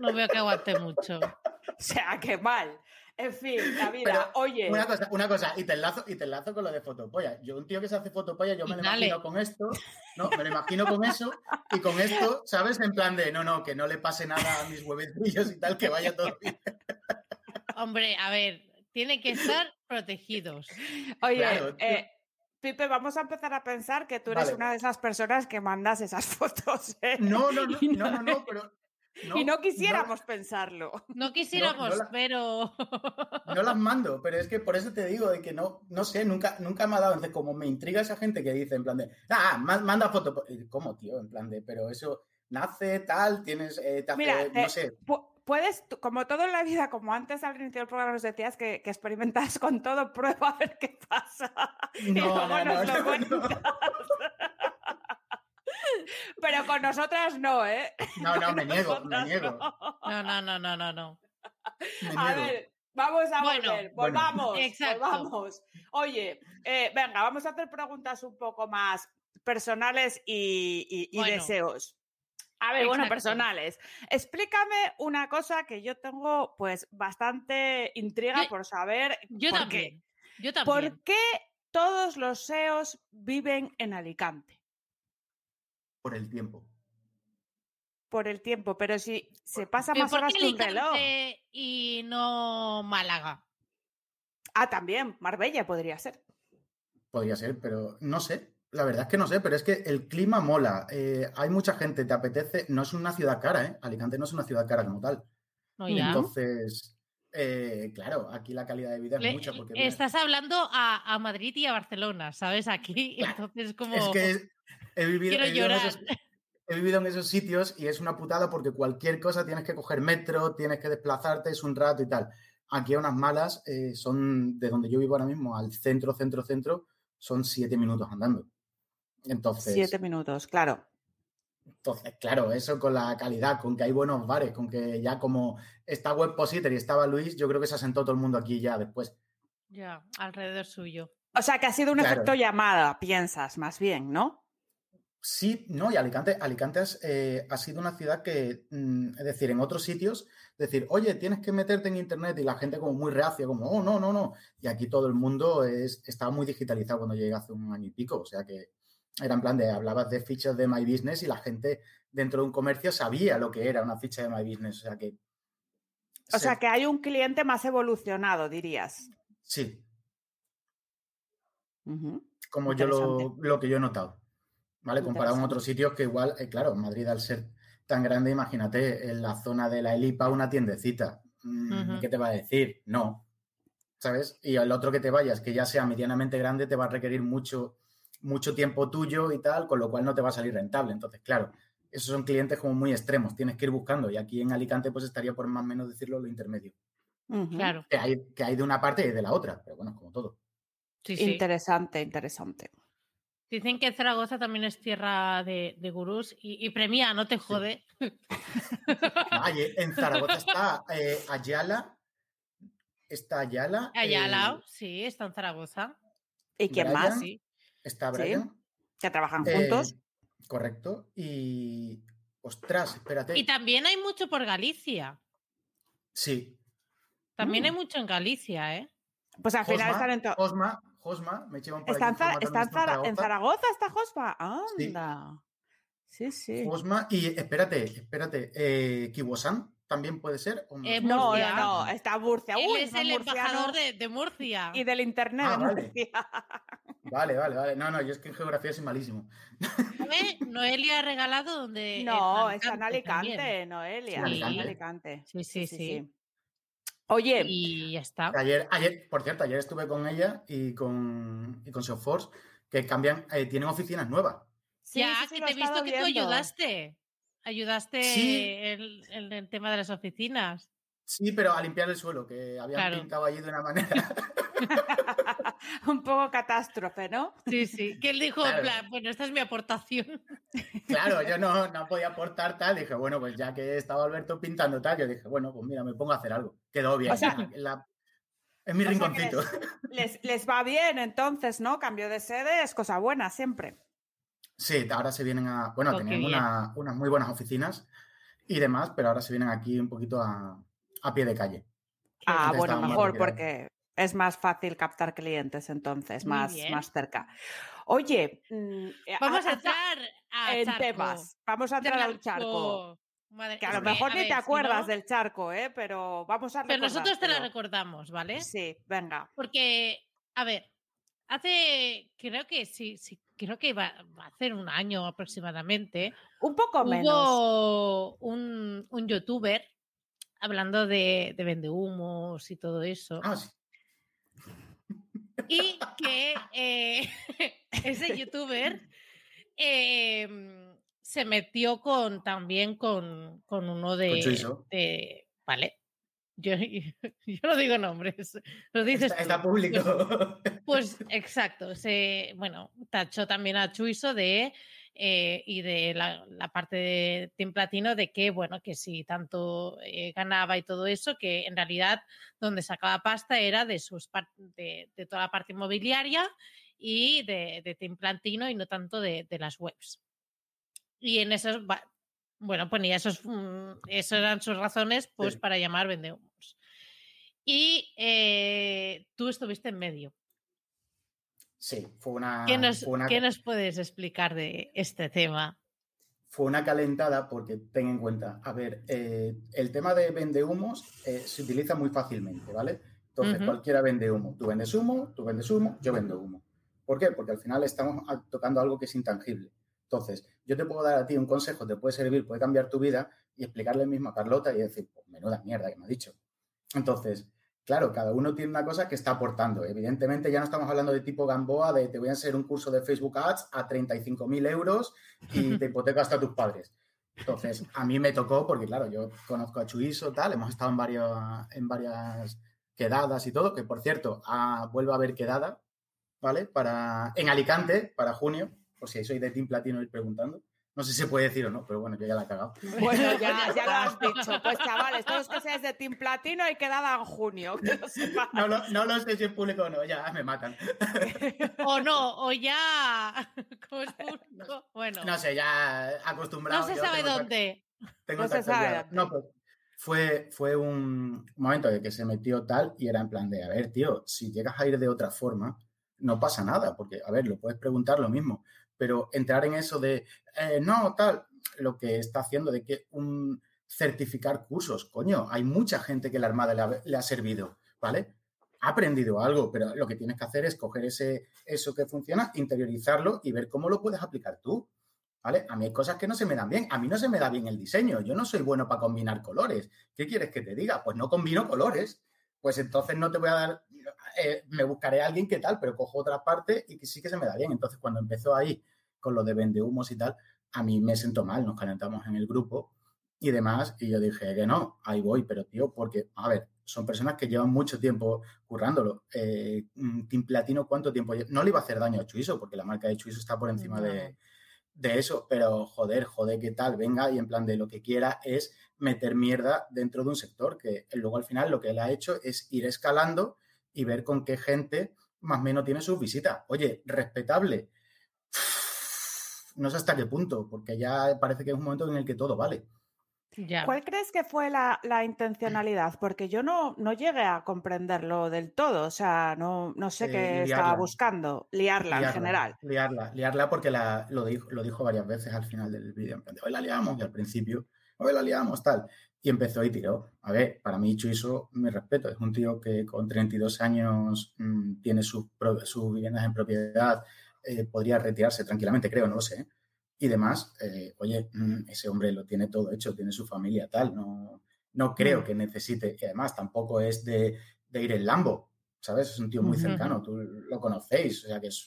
no veo que aguante mucho. O sea, qué mal. En fin, la vida. Oye. Una cosa, una cosa, y te enlazo, y te enlazo con lo de fotopolla. Yo, un tío que se hace fotopolla, yo me lo imagino con esto, ¿no? Me lo imagino con eso, y con esto, ¿sabes? En plan de no, no, que no le pase nada a mis huevecillos y tal, que vaya todo bien. Hombre, a ver, tienen que estar protegidos. Oye, eh, Pipe, vamos a empezar a pensar que tú eres una de esas personas que mandas esas fotos. ¿eh? No, no, no, no, no, no, pero y no quisiéramos pensarlo. No quisiéramos, pero. No las mando, pero es que por eso te digo de que no, no sé, nunca, nunca me ha dado. como me intriga esa gente que dice en plan de, ah, manda foto. ¿Cómo, tío? En plan de, pero eso nace tal, tienes, eh, no sé. Puedes, como todo en la vida, como antes al inicio del programa nos decías que, que experimentas con todo, prueba a ver qué pasa. No, no, no, no, pero con nosotras no, ¿eh? No, no, me niego, me niego. No, no, no, no, no, no. A ver, vamos a volver, volvamos, volvamos. Oye, eh, venga, vamos a hacer preguntas un poco más personales y, deseos. A ver, bueno, personales. Explícame una cosa que yo tengo, pues, bastante intriga por saber. Yo por también. Qué. Yo también. ¿Por qué todos los SEOs viven en Alicante? Por el tiempo. Por el tiempo, pero si se pasa más horas que un reloj. Y no Málaga. Ah, también, Marbella podría ser. Podría ser, pero no sé. La verdad es que no sé, pero es que el clima mola. Eh, hay mucha gente, te apetece. No es una ciudad cara, ¿eh? Alicante no es una ciudad cara como tal. Entonces, eh, claro, aquí la calidad de vida es mucha. Porque, estás hablando a, Madrid y a Barcelona, ¿sabes? Aquí, entonces como... Es que he vivido, en esos, sitios y es una putada porque cualquier cosa tienes que coger metro, tienes que desplazarte, es un rato y tal. Aquí a unas malas eh, son de donde yo vivo ahora mismo al centro, centro, centro, son siete minutos andando. Entonces. Siete minutos, claro. Entonces, claro, eso con la calidad, con que hay buenos bares, con que ya como está Webpositor y estaba Luis, yo creo que se asentó todo el mundo aquí ya después. Ya, alrededor suyo. O sea, que ha sido un efecto llamada, piensas, más bien, ¿no? Sí, no, y Alicante, Alicante eh, ha sido una ciudad que, mm, es decir, en otros sitios, decir, oye, tienes que meterte en Internet y la gente como muy reacia, como, oh, no, no, no. Y aquí todo el mundo es, estaba muy digitalizado cuando llegué hace un año y pico, o sea que era en plan de, hablabas de fichas de My Business y la gente dentro de un comercio sabía lo que era una ficha de My Business, o sea que... O sea que hay un cliente más evolucionado, dirías. Sí. Como yo lo, lo que yo he notado. ¿Vale? Comparado con otros sitios que igual, eh, claro, Madrid al ser tan grande, imagínate, en la zona de la Elipa una tiendecita. Mm, ¿Qué te va a decir? No. ¿Sabes? Y el otro que te vayas, que ya sea medianamente grande, te va a requerir mucho, mucho tiempo tuyo y tal, con lo cual no te va a salir rentable. Entonces, claro, esos son clientes como muy extremos, tienes que ir buscando. Y aquí en Alicante, pues estaría por más o menos decirlo lo intermedio. Claro. Que hay, que hay de una parte y de la otra, pero bueno, como todo. Interesante, interesante. Dicen que Zaragoza también es tierra de, gurús y, premia, no te jode. en Zaragoza está eh, Ayala. Está Ayala. Ayala, eh, sí, está en Zaragoza. ¿Y quién más? Sí. Está Brian. Que trabajan juntos. Eh, correcto. Y. Ostras, espérate. Y también hay mucho por Galicia. Sí. También hay mm. mucho en Galicia, ¿eh? Pues al final están en todo. Josma, me llevan por ¿Está, en, está en, Zaragoza. ¿Está Josma? Anda. Sí, sí. Josma, y espérate, espérate, eh, Kiwosan también puede ser. Eh, no, no, no, está Murcia. Él es el embajador de, Murcia. Y del internet ah, de vale. Murcia. Vale, vale, vale. No, no, yo es que en geografía soy malísimo. Noelia ha regalado donde. No, está en Alicante, Noelia. Sí. En Alicante. sí, sí. sí. Oye, y ya está. Ayer, ayer, por cierto, ayer estuve con ella y con, y con Salesforce, que cambian, eh, tienen oficinas nuevas. Sí, ya, que te he visto que tú ayudaste. Ayudaste en el, tema de las oficinas. Sí, pero a limpiar el suelo, que habían pintado allí de una manera. un poco catástrofe, ¿no? Sí, sí. Que él dijo, bueno, esta es mi aportación. Claro, yo no, no, podía aportar tal. Dije, bueno, pues ya que estaba Alberto pintando tal, yo dije, bueno, pues mira, me pongo a hacer algo. Quedó bien. es mi rinconcito. Les, les, va bien entonces, ¿no? Cambio de sede es cosa buena siempre. Sí, ahora se vienen a. Bueno, tenían unas muy buenas oficinas y demás, pero ahora se vienen aquí un poquito a, a pie de calle. Ah, bueno, mejor, porque es más fácil captar clientes entonces, más, más cerca. Oye, mm, eh, vamos a, entrar en temas. Vamos a entrar al charco. que a lo mejor ni te acuerdas del charco, ¿eh? pero vamos a Pero nosotros te lo recordamos, ¿vale? Sí, venga. Porque, a ver, hace, creo que sí, sí creo que va, a hacer un año aproximadamente. Un poco hubo menos. Un, un youtuber hablando de, de vendehumos y todo eso. Ah, sí. Y que eh, ese youtuber em, se metió con también con, con uno de, Vale. Yo, yo, no digo nombres, lo dices. Está, público. Pues exacto. Se, bueno, tachó también a Chuiso de eh, y de la, parte de Team Platino de que, bueno, que si tanto eh, ganaba y todo eso, que en realidad donde sacaba pasta era de, sus de, de toda la parte inmobiliaria y de, de Team Platino y no tanto de, las webs. Y en esos, bueno, ponía esos, mm, esas eran sus razones pues para llamar vendehumos. Y eh, tú estuviste en medio. Sí, fue una, ¿Qué nos, puedes explicar de este tema? Fue una calentada porque ten en cuenta, a ver, eh, el tema de vende humos eh, se utiliza muy fácilmente, ¿vale? Entonces cualquiera vende humo. Tú vendes humo, tú vendes humo, yo vendo humo. ¿Por qué? Porque al final estamos tocando algo que es intangible. Entonces, yo te puedo dar a ti un consejo, te puede servir, puede cambiar tu vida y explicarle mismo a Carlota y decir, pues menuda mierda que me ha dicho. Entonces, Claro, cada uno tiene una cosa que está aportando. Evidentemente ya no estamos hablando de tipo Gamboa, de te voy a hacer un curso de Facebook Ads a 35.000 euros y te hipoteca hasta tus padres. Entonces, a mí me tocó, porque claro, yo conozco a Chuiso, tal, hemos estado en, varios, en varias quedadas y todo, que por cierto, ah, vuelvo a haber quedada, ¿vale? Para, en Alicante, para junio, por si soy de Team Platino ir preguntando. No sé si se puede decir o no, pero bueno, yo ya la he cagado. Bueno, ya, ya lo has dicho. Pues chavales, todos que seáis de Team Platino y quedada en junio. no, lo, no lo sé si es público o no, ya me matan. o no, o ya. ¿Cómo es público? Bueno. No sé, ya acostumbrado. No se sabe dónde. no se sabe. No, pues fue, fue un momento de que se metió tal y era en plan de, a ver, tío, si llegas a ir de otra forma, no pasa nada, porque, a ver, lo puedes preguntar lo mismo pero entrar en eso de, eh, no, tal, lo que está haciendo de que un certificar cursos, coño, hay mucha gente que la Armada le ha, servido, ¿vale? Ha aprendido algo, pero lo que tienes que hacer es coger ese, eso que funciona, interiorizarlo y ver cómo lo puedes aplicar tú. ¿Vale? A mí hay cosas que no se me dan bien. A mí no se me da bien el diseño. Yo no soy bueno para combinar colores. ¿Qué quieres que te diga? Pues no combino colores. Pues entonces no te voy a dar, eh, me buscaré a alguien que tal, pero cojo otra parte y que sí que se me da bien. Entonces cuando empezó ahí con lo de vendehumos y tal, a mí me sentó mal, nos calentamos en el grupo y demás, y yo dije que no, ahí voy, pero tío, porque, a ver, son personas que llevan mucho tiempo currándolo. Eh, Team Platino, ¿cuánto tiempo? No le iba a hacer daño a Chuiso, porque la marca de Chuiso está por encima de, de, eso, pero joder, joder, ¿qué tal? Venga, y en plan de lo que quiera es meter mierda dentro de un sector, que luego al final lo que él ha hecho es ir escalando y ver con qué gente más o menos tiene sus visitas. Oye, respetable. No sé hasta qué punto, porque ya parece que es un momento en el que todo vale. ¿Cuál crees que fue la, intencionalidad? Porque yo no, no llegué a comprenderlo del todo, o sea, no, no sé qué estaba buscando, liarla, en general. Liarla, liarla porque la, lo, dijo, lo dijo varias veces al final del vídeo, hoy la liamos, y al principio, hoy la liamos, tal. Y empezó y tiró. A ver, para mí Chuiso, mi respeto, es un tío que con 32 años mm, tiene sus, viviendas en propiedad, eh, podría retirarse tranquilamente, creo, no lo sé y demás, eh, oye, mm, ese hombre lo tiene todo hecho, tiene su familia tal, no, no creo mm. que necesite, y además tampoco es de, ir en Lambo, ¿sabes? Es un tío muy cercano, tú lo conocéis, o sea que es,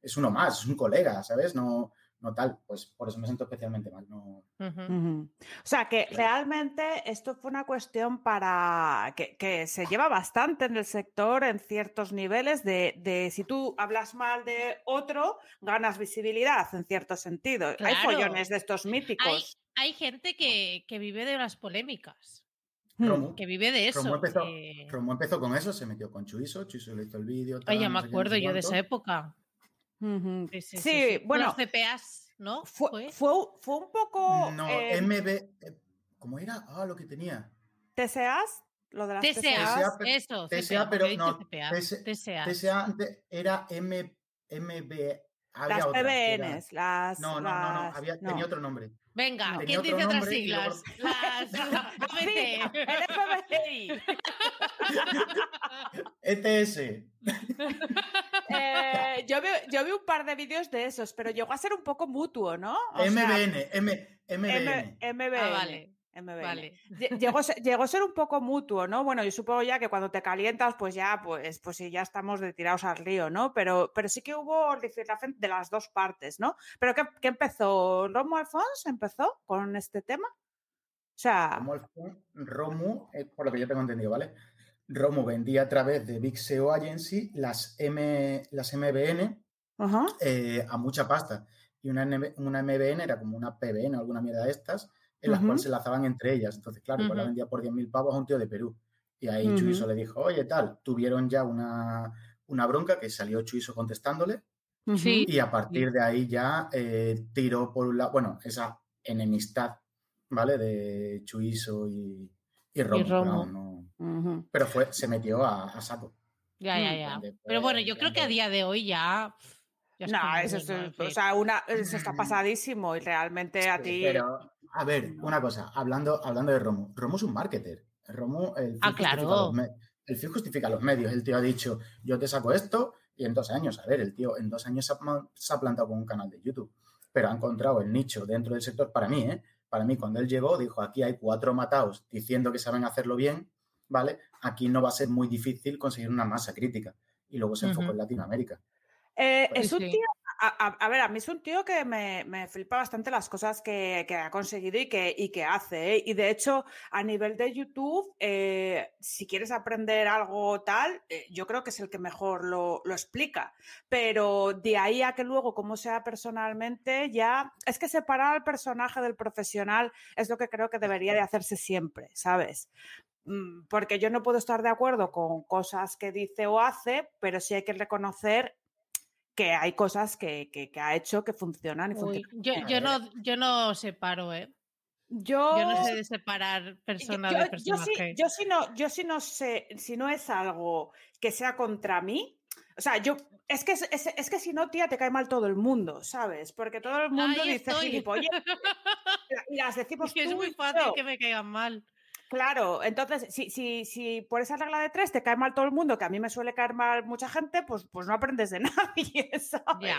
es uno más, es un colega, ¿sabes? No, no tal, pues por eso me siento especialmente mal. No... O sea, que realmente esto fue una cuestión para que, se lleva bastante en el sector en ciertos niveles de, si tú hablas mal de otro, ganas visibilidad en cierto sentido. Hay follones de estos míticos. Hay, gente que, vive de las polémicas. Hmm. que vive de eso. Romo empezó, con eso, se metió con Chuiso, Chuiso le hizo el vídeo. Ay, ya me acuerdo yo de esa época. Sí, bueno. Los CPAs, ¿no? Fue, fue, un poco. No, em, MB. Eh, ¿Cómo era? Ah, lo que tenía. ¿TCAs? Lo de las TCAs. eso. TCA, pero no. TCA. TCA era M, MB. las PBNs, las. No, no, no, no, había, tenía otro nombre. Venga, ¿quién dice otras siglas? Las ABC. El FBI. ETS. Eh, yo, vi un par de vídeos de esos, pero llegó a ser un poco mutuo, ¿no? MBN, MBN. MBN. Ah, vale. Vale. Llegó, llegó, a ser un poco mutuo, ¿no? Bueno, yo supongo ya que cuando te calientas, pues ya, pues, pues sí, ya estamos de tirados al río, ¿no? Pero, pero sí que hubo de las dos partes, ¿no? Pero ¿qué, qué empezó? ¿Romo Alfonso empezó con este tema? O sea. Romo, eh, por lo que yo tengo entendido, ¿vale? Romo vendía a través de Big SEO Agency las, M, las MBN eh, a mucha pasta. Y una, una MBN era como una PBN o alguna mierda de estas en las cuales se lazaban entre ellas. Entonces, claro, uh la vendía por 10.000 pavos a un tío de Perú. Y ahí Chuiso le dijo, oye, tal, tuvieron ya una, una bronca que salió Chuiso contestándole. Y a partir de ahí ya eh, tiró por un lado, bueno, esa enemistad, ¿vale? De Chuiso y, y Romo. Pero, fue, se metió a, saco. Ya, ya, ya. Pero bueno, yo creo que a día de hoy ya no, eso, es, o sea, una, eso está pasadísimo y realmente a ti. Pero, a ver, una cosa, hablando, hablando de Romo, Romo es un marketer. Romo, el ah, claro. el FIU justifica los medios. El tío ha dicho, yo te saco esto y en dos años, a ver, el tío en dos años se ha, plantado con un canal de YouTube, pero ha encontrado el nicho dentro del sector. Para mí, ¿eh? Para mí, cuando él llegó, dijo, aquí hay cuatro mataos diciendo que saben hacerlo bien, ¿vale? Aquí no va a ser muy difícil conseguir una masa crítica. Y luego se enfocó en Latinoamérica. Eh, pues es un tío, a, ver, a mí es un tío que me, me flipa bastante las cosas que, ha conseguido y que, y que hace. ¿eh? Y de hecho, a nivel de YouTube, eh, si quieres aprender algo tal, yo creo que es el que mejor lo, lo, explica. Pero de ahí a que luego, como sea personalmente, ya es que separar al personaje del profesional es lo que creo que debería de hacerse siempre, ¿sabes? Mm, porque yo no puedo estar de acuerdo con cosas que dice o hace, pero sí hay que reconocer que hay cosas que, que, ha hecho que funcionan y funcionan. Yo, yo, no, yo no separo, ¿eh? Yo, yo no sé de separar persona de personaje. Yo sí, no, yo sí no sé, si no es algo que sea contra mí, o sea, yo, es que, es, es, que si no, tía, te cae mal todo el mundo, ¿sabes? Porque todo el mundo dice gilipollas. y las decimos es, que es muy fácil que me caigan mal. Claro, entonces, si, si, si por esa regla de tres te cae mal todo el mundo, que a mí me suele caer mal mucha gente, pues, pues no aprendes de nadie, ¿sabes?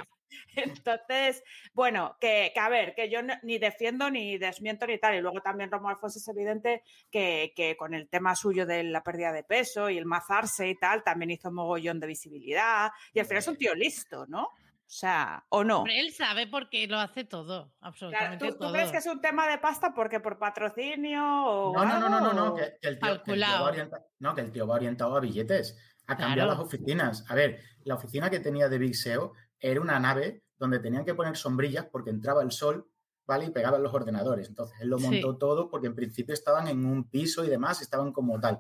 Entonces, bueno, que, a ver, que yo ni defiendo ni desmiento ni tal. Y luego también Romo Alfonso es evidente que, que, con el tema suyo de la pérdida de peso y el mazarse y tal, también hizo mogollón de visibilidad. Y al final es un tío listo, ¿no? O sea, ¿o no? él sabe porque lo hace todo, absolutamente ¿tú, todo. ¿Tú crees que es un tema de pasta porque por patrocinio o No, no, no, no, no, que, el tío, va orientado, no, que el tío va orientado a billetes, a cambiar las oficinas. A ver, la oficina que tenía de Big SEO era una nave donde tenían que poner sombrillas porque entraba el sol, ¿vale? Y pegaban los ordenadores. Entonces, él lo montó todo porque en principio estaban en un piso y demás, estaban como tal.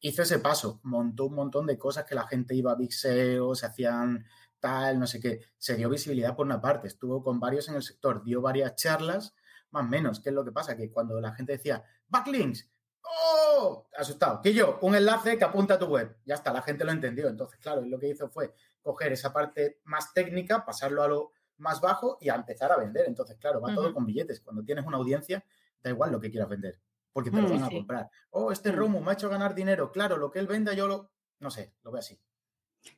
Hizo ese paso, montó un montón de cosas que la gente iba a Big SEO, se hacían tal, no sé qué. Se dio visibilidad por una parte, estuvo con varios en el sector, dio varias charlas, más o menos. ¿Qué es lo que pasa? Que cuando la gente decía, backlinks, ¡oh! Asustado. Que yo, un enlace que apunta a tu web. Ya está, la gente lo entendió. Entonces, claro, lo que hizo fue coger esa parte más técnica, pasarlo a lo más bajo y a empezar a vender. Entonces, claro, va todo con billetes. Cuando tienes una audiencia, da igual lo que quieras vender, porque te lo van a comprar. Oh, este mm. Romo me ha hecho ganar dinero. Claro, lo que él venda yo lo... No sé, lo veo así.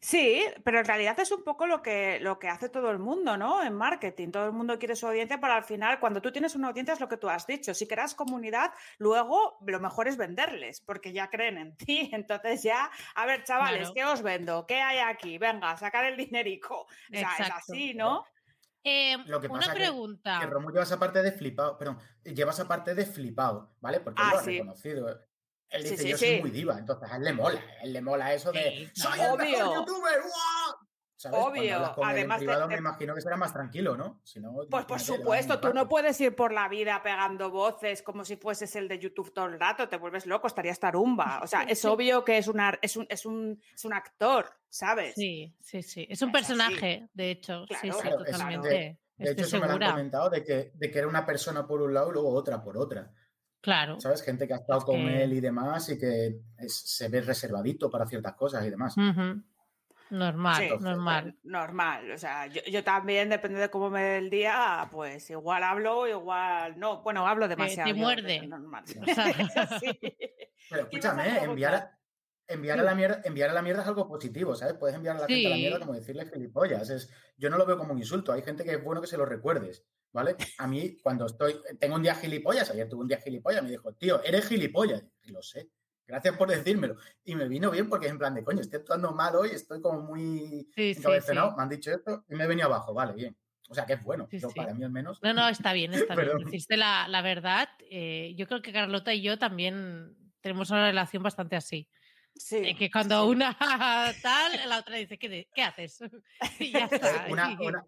Sí, pero en realidad es un poco lo que, lo que hace todo el mundo, ¿no? En marketing. Todo el mundo quiere su audiencia para al final, cuando tú tienes una audiencia, es lo que tú has dicho. Si creas comunidad, luego lo mejor es venderles, porque ya creen en ti. Entonces ya, a ver, chavales, ¿qué os vendo? ¿Qué hay aquí? Venga, sacar el dinerico. O sea, es así, ¿no? Em, una pregunta. Que, que Romo lleva esa parte de flipado, perdón, lleva esa parte de flipado, ¿vale? Porque ah, lo ha reconocido. Él dice, yo soy muy diva, entonces a él le mola, a él le mola eso de soy el mejor youtuber, Obvio. Además, privado, me imagino que será más tranquilo, ¿no? pues por supuesto, tú no puedes ir por la vida pegando voces como si fueses el de YouTube todo el rato, te vuelves loco, estarías tarumba. O sea, es obvio que es, una, es, un, es, un, es un actor, ¿sabes? Sí, sí, sí. Es un personaje, de hecho. sí, sí, totalmente. de, hecho, se me han comentado de que, de que era una persona por un lado y luego otra por otra. Claro. ¿Sabes? Gente que ha estado con él y demás y que se ve reservadito para ciertas cosas y demás. Normal, normal. Normal. O sea, yo, también, depende de cómo me dé el día, pues igual hablo, igual no. Bueno, hablo demasiado. Te, muerde. Normal. Pero escúchame, enviar, enviar, a la mierda, enviar a la mierda es algo positivo, ¿sabes? Puedes enviar a la gente a la mierda como decirle gilipollas. Es, yo no lo veo como un insulto. Hay gente que es bueno que se lo recuerdes. ¿Vale? A mí, cuando estoy, tengo un día gilipollas, ayer tuve un día gilipollas, me dijo, tío, eres gilipollas. Y lo sé, gracias por decírmelo. Y me vino bien porque es en plan de, coño, estoy actuando mal hoy, estoy como muy sí, me han dicho esto y me he venido abajo, vale, bien. O sea, que es bueno, para mí al menos. No, no, está bien, está bien. Deciste la, la verdad. Eh, yo creo que Carlota y yo también tenemos una relación bastante así. Sí, eh, que cuando una tal, la otra dice, ¿qué, ¿qué haces? y ya está. Una, una,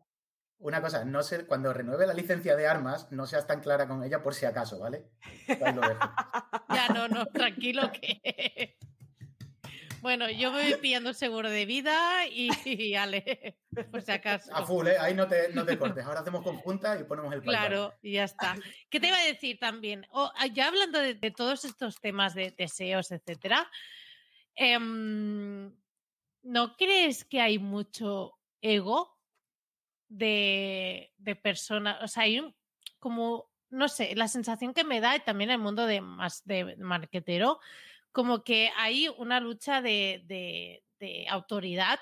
una cosa, no sé, cuando renueve la licencia de armas, no seas tan clara con ella por si acaso, ¿vale? ya, no, no, tranquilo que. Bueno, yo me voy pillando seguro de vida y, ale, por si acaso. A full, ¿eh? Ahí no te, no te cortes. Ahora hacemos conjunta y ponemos el Claro, y ya está. ¿Qué te iba a decir también? ya hablando de, todos estos temas de deseos, etcétera, em, ¿no crees que hay mucho ego de, de personas, o sea, hay un, como, no sé, la sensación que me da y también el mundo de, más de marquetero, como que hay una lucha de, de, de autoridad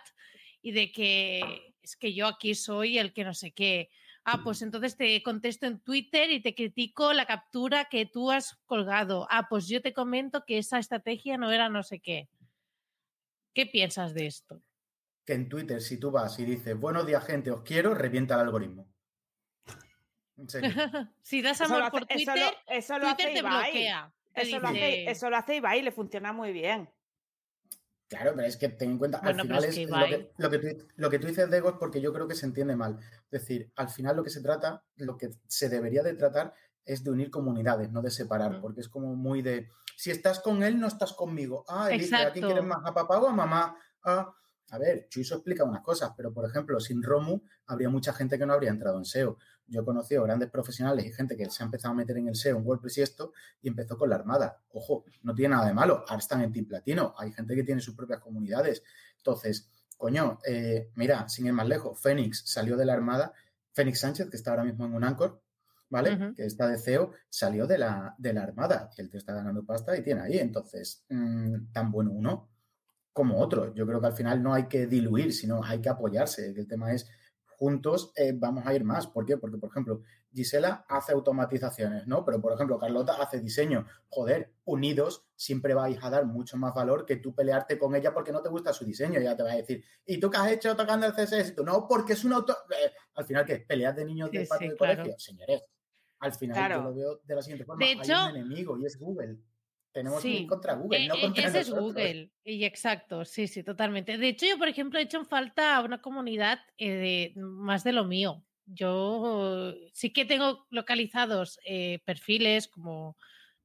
y de que es que yo aquí soy el que no sé qué. Ah, pues entonces te contesto en Twitter y te critico la captura que tú has colgado. Ah, pues yo te comento que esa estrategia no era no sé qué. ¿Qué piensas de esto? Que en Twitter, si tú vas y dices buenos días, gente, os quiero, revienta el algoritmo. si das amor por Twitter, eso lo, Twitter te bloquea. Eso, lo hace, eso lo hace Ibai y le funciona muy bien. Claro, pero es que ten en cuenta, al final es, lo, que, tú, lo, que tú, dices, Dego, es porque yo creo que se entiende mal. Es decir, al final lo que se trata, lo que se debería de tratar es de unir comunidades, no de separar, mm. porque es como muy de, si estás con él, no estás conmigo. Ah, dice, ¿a quién quieres más? ¿A papá o a mamá? Ah, a ver, Chuiso explica unas cosas, pero por ejemplo, sin Romu habría mucha gente que no habría entrado en SEO. Yo he conocido grandes profesionales y gente que se ha empezado a meter en el SEO, en WordPress y esto, y empezó con la Armada. Ojo, no tiene nada de malo. Ahora están en Team Platino. Hay gente que tiene sus propias comunidades. Entonces, coño, eh, mira, sin ir más lejos, Fénix salió de la Armada. Fénix Sánchez, que está ahora mismo en un Anchor, ¿vale? Que esta de CEO salió de la, de la Armada, y él te está ganando pasta y tiene ahí. Entonces, mm, tan bueno uno como otro. Yo creo que al final no hay que diluir, sino hay que apoyarse. El tema es juntos eh, vamos a ir más. ¿Por qué? Porque, por ejemplo, Gisela hace automatizaciones, ¿no? Pero, por ejemplo, Carlota hace diseño. Joder, unidos siempre vais a dar mucho más valor que tú pelearte con ella porque no te gusta su diseño. Ya te va a decir, ¿y tú qué has hecho tocando el CSS? Y tú, no, porque es un auto... Eh, al final, ¿qué? ¿Peleas de niños del patio de colegio? Señores, al final yo lo veo de la siguiente forma. Hay un enemigo y es Google. Tenemos que ir contra Google, no e, contra Ese es Google, y exacto, sí, sí, totalmente. De hecho, yo, por ejemplo, he hecho en falta una comunidad eh, de, más de lo mío. Yo sí que tengo localizados eh, perfiles como,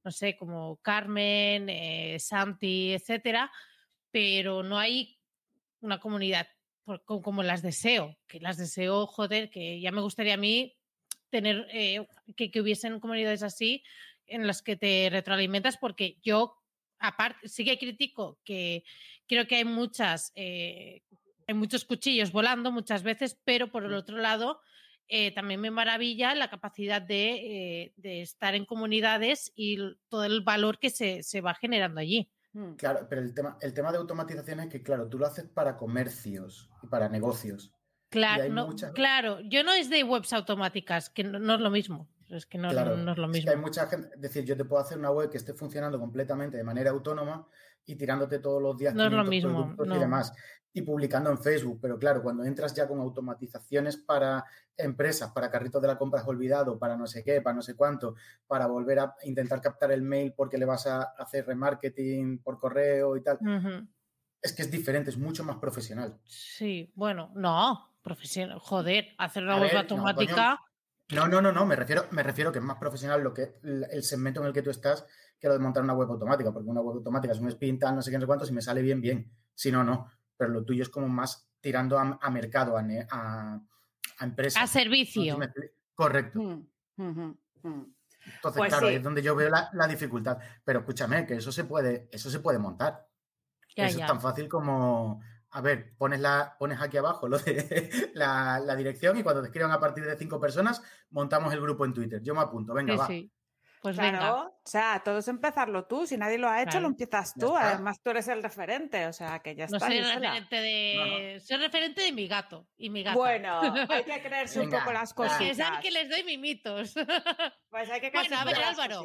no sé, como Carmen, eh, Santi, etcétera, pero no hay una comunidad como las deseo, que las deseo, joder, que ya me gustaría a mí tener que, que hubiesen comunidades así en las que te retroalimentas porque yo, aparte, sí que critico que creo que hay muchas, eh, hay muchos cuchillos volando muchas veces, pero por el otro lado, eh, también me maravilla la capacidad de, eh, de, estar en comunidades y todo el valor que se, se, va generando allí. Mm. Claro, pero el tema, el tema de automatización es que, claro, tú lo haces para comercios y para negocios. Claro, claro, yo no es de webs automáticas, que no es lo mismo es que no, es lo mismo. hay mucha gente, es decir, yo te puedo hacer una web que esté funcionando completamente de manera autónoma y tirándote todos los días no es lo mismo, y demás y publicando en Facebook, pero claro, cuando entras ya con automatizaciones para empresas, para carritos de la compra es olvidado, para no sé qué, para no sé cuánto, para volver a intentar captar el mail porque le vas a hacer remarketing por correo y tal. Es que es diferente, es mucho más profesional. Sí, bueno, no, profesional, joder, hacer una web automática. No, no, no, no, me refiero, me refiero que es más profesional lo que el segmento en el que tú estás que lo de montar una web automática, porque una web automática es un spin no sé qué, no sé cuánto, si me sale bien, bien. Si no, no. Pero lo tuyo es como más tirando a, mercado, a, a, a, empresa. A servicio. Correcto. Mm, mm. Entonces, pues claro, es donde yo veo la, dificultad. Pero escúchame, que eso se puede, eso se puede montar. eso es tan fácil como a ver, pones, la, pones aquí abajo lo de la, dirección y cuando te escriban a partir de cinco personas, montamos el grupo en Twitter. Yo me apunto, venga, va. Sí. Pues claro, o sea, todo es empezarlo tú. Si nadie lo ha hecho, lo empiezas tú. Además, tú eres el referente, o sea, que ya está. No soy referente de... Soy referente de mi gato y mi gato. Bueno, hay que creerse un poco las cositas. Es que les doy mimitos. Pues hay que creerse bueno, a ver, Álvaro.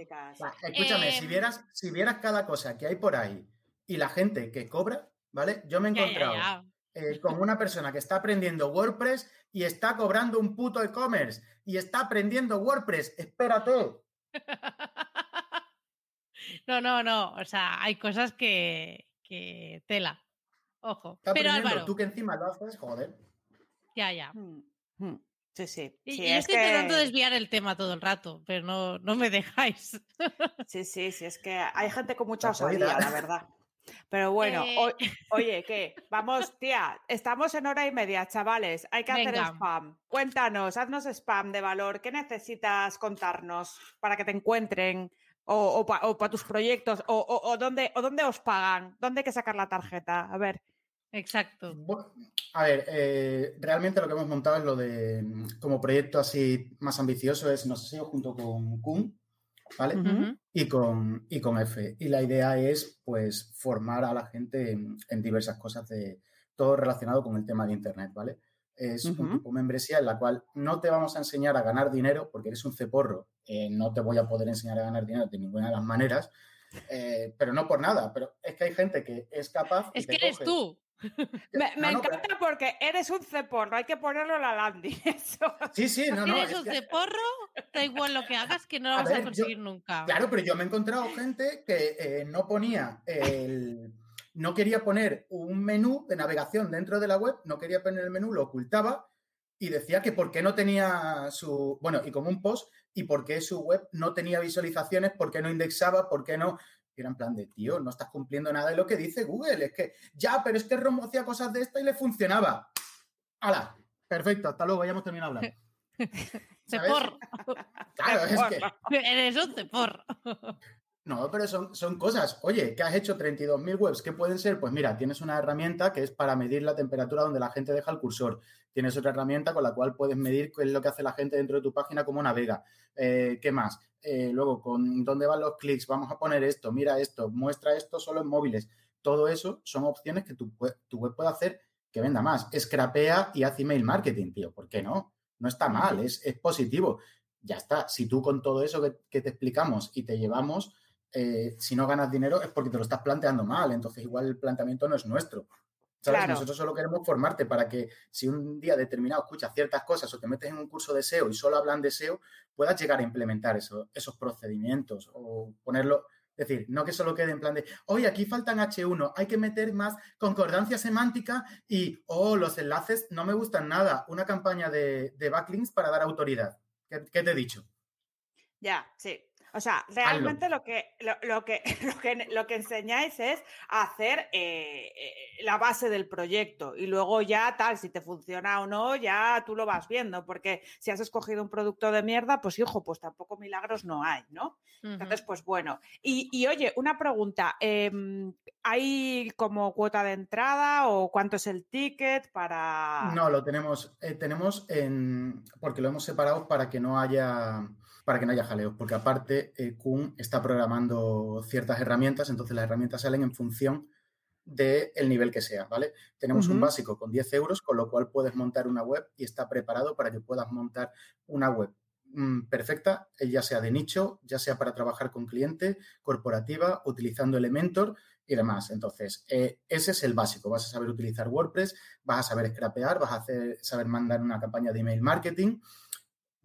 escúchame, si, vieras, si vieras cada cosa que hay por ahí y la gente que cobra, ¿vale? Yo me he encontrado eh, con una persona que está aprendiendo WordPress y está cobrando un puto e-commerce y está aprendiendo WordPress. Espérate. No, no, no. O sea, hay cosas que, tela. Ojo. Pero Álvaro. Tú que encima lo haces, joder. Ya, ya. Hmm, hmm. Sí, sí. Y, yo estoy intentando desviar el tema todo el rato, pero no, no me dejáis. Sí, sí, sí. Es que hay gente con mucha osadía, la verdad. Pero bueno, eh. oye, ¿qué? Vamos, tía, estamos en hora y media, chavales. Hay que hacer spam. Cuéntanos, haznos spam de valor. ¿Qué necesitas contarnos para que te encuentren? O, para tus proyectos, o, dónde, o dónde os pagan, dónde hay que sacar la tarjeta. A ver. Exacto. a ver, eh, realmente lo que hemos montado es lo de, como proyecto así más ambicioso, es, no sé si junto con Kun, ¿vale? y, con, y con F. Y la idea es, pues, formar a la gente en, diversas cosas de todo relacionado con el tema de Internet, ¿vale? Es un tipo de membresía en la cual no te vamos a enseñar a ganar dinero porque eres un ceporro, eh, no te voy a poder enseñar a ganar dinero de ninguna de las maneras, eh, pero no por nada, pero es que hay gente que es capaz. Es que eres tú. Me, encanta porque eres un ceporro, hay que ponerlo en la landing. Sí, sí, no, no. Eres un ceporro, da igual lo que hagas, que no lo vas a conseguir nunca. Claro, pero yo me he encontrado gente que eh, no ponía el. No quería poner un menú de navegación dentro de la web, no quería poner el menú, lo ocultaba y decía que por qué no tenía su. Bueno, y como un post, y por qué su web no tenía visualizaciones, por qué no indexaba, por qué no era en plan de, tío, no estás cumpliendo nada de lo que dice Google. Es que, ya, pero es que Romo hacía cosas de esta y le funcionaba. ¡Hala! Perfecto, hasta luego, ya hemos terminado hablando. Cepor. Claro, es que. Eres un cepor. No, pero son, son cosas. Oye, ¿qué has hecho 32.000 webs? ¿Qué pueden ser? Pues mira, tienes una herramienta que es para medir la temperatura donde la gente deja el cursor. Tienes otra herramienta con la cual puedes medir qué es lo que hace la gente dentro de tu página, cómo navega. Eh, ¿Qué más? Eh, luego, con dónde van los clics, vamos a poner esto, mira esto, muestra esto solo en móviles. Todo eso son opciones que tu, web puede hacer que venda más. Scrapea y haz email marketing, tío. ¿Por qué no? No está mal, es, es positivo. Ya está. Si tú con todo eso que te explicamos y te llevamos eh, si no ganas dinero es porque te lo estás planteando mal, entonces igual el planteamiento no es nuestro. Nosotros solo queremos formarte para que si un día determinado escuchas ciertas cosas o te metes en un curso de SEO y solo hablan de SEO, puedas llegar a implementar esos procedimientos o ponerlo, es decir, no que solo quede en plan de, oye, aquí faltan H1, hay que meter más concordancia semántica y, oh, los enlaces no me gustan nada, una campaña de, backlinks para dar autoridad. ¿Qué te he dicho? Ya, sí. O sea, realmente lo que, lo, que, lo, que, lo que enseñáis es hacer eh, eh, la base del proyecto y luego ya tal, si te funciona o no, ya tú lo vas viendo, porque si has escogido un producto de mierda, pues hijo, pues tampoco milagros no hay, ¿no? Entonces, pues bueno. Y, oye, una pregunta, em, ¿hay como cuota de entrada o cuánto es el ticket para...? No, lo tenemos, eh, tenemos en, porque lo hemos separado para que no haya para que no haya jaleos, porque aparte eh, Kuhn está programando ciertas herramientas, entonces las herramientas salen en función del nivel que sea, ¿vale? Tenemos un básico con 10 euros, con lo cual puedes montar una web y está preparado para que puedas montar una web mm, perfecta, eh, ya sea de nicho, ya sea para trabajar con cliente, corporativa, utilizando Elementor y demás. Entonces, eh, ese es el básico. Vas a saber utilizar WordPress, vas a saber scrapear, vas a hacer, saber mandar una campaña de email marketing,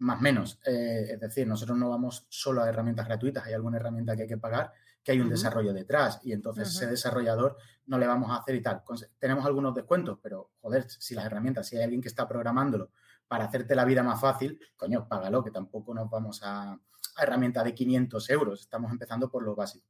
más menos. Eh, es decir, nosotros no vamos solo a herramientas gratuitas, hay alguna herramienta que hay que pagar, que hay un desarrollo detrás y entonces ese desarrollador no le vamos a hacer y tal. Tenemos algunos descuentos, pero joder, si las herramientas, si hay alguien que está programándolo para hacerte la vida más fácil, coño, págalo, que tampoco nos vamos a, a herramienta de 500 euros, estamos empezando por lo básico.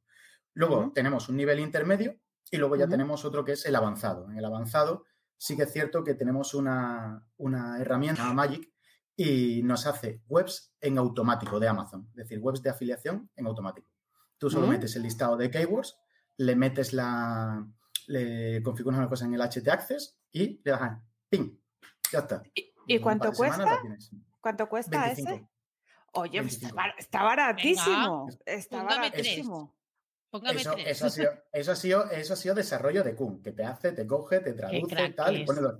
Luego tenemos un nivel intermedio y luego ya tenemos otro que es el avanzado. En el avanzado sí que es cierto que tenemos una, una herramienta, Magic, y nos hace webs en automático de Amazon, es decir, webs de afiliación en automático. Tú solo metes el listado de keywords, le metes la, le configuras una cosa en el HT Access y le das a ping, ya está. ¿Y, cuánto cuesta? ¿Cuánto cuesta ese? Oye, pues está, baratísimo. está baratísimo. Eso, eso, ha sido, eso, ha sido, eso ha sido desarrollo de Kun, que te hace, te coge, te traduce, tal, y pone los,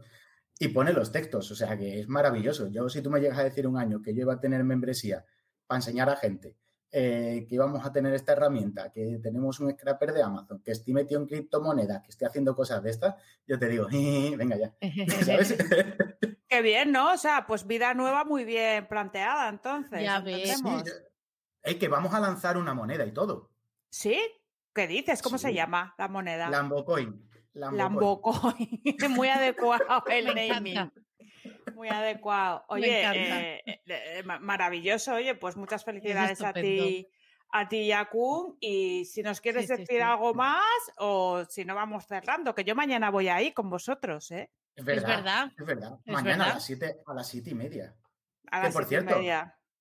y pone los textos, o sea que es maravilloso. Yo, si tú me llegas a decir un año que yo iba a tener membresía para enseñar a gente eh, que íbamos a tener esta herramienta, que tenemos un scrapper de Amazon, que esté metido en criptomonedas, que esté haciendo cosas de estas, yo te digo, venga ya. ¿Sabes? Qué bien, ¿no? O sea, pues vida nueva muy bien planteada, entonces. Ya ves. Sí, que vamos a lanzar una moneda y todo. ¿Sí? ¿Qué dices? ¿Cómo se llama la moneda? Lambocoin. Lambocoin. Muy adecuado el naming. Muy adecuado. Oye, eh, eh, eh, maravilloso. Oye, pues muchas felicidades a ti, a ti, Yakun. Y si nos quieres decir algo más, o si no vamos cerrando, que yo mañana voy ahí con vosotros, ¿eh? Es verdad. Es verdad. mañana a las siete, a las siete y media. A las por cierto,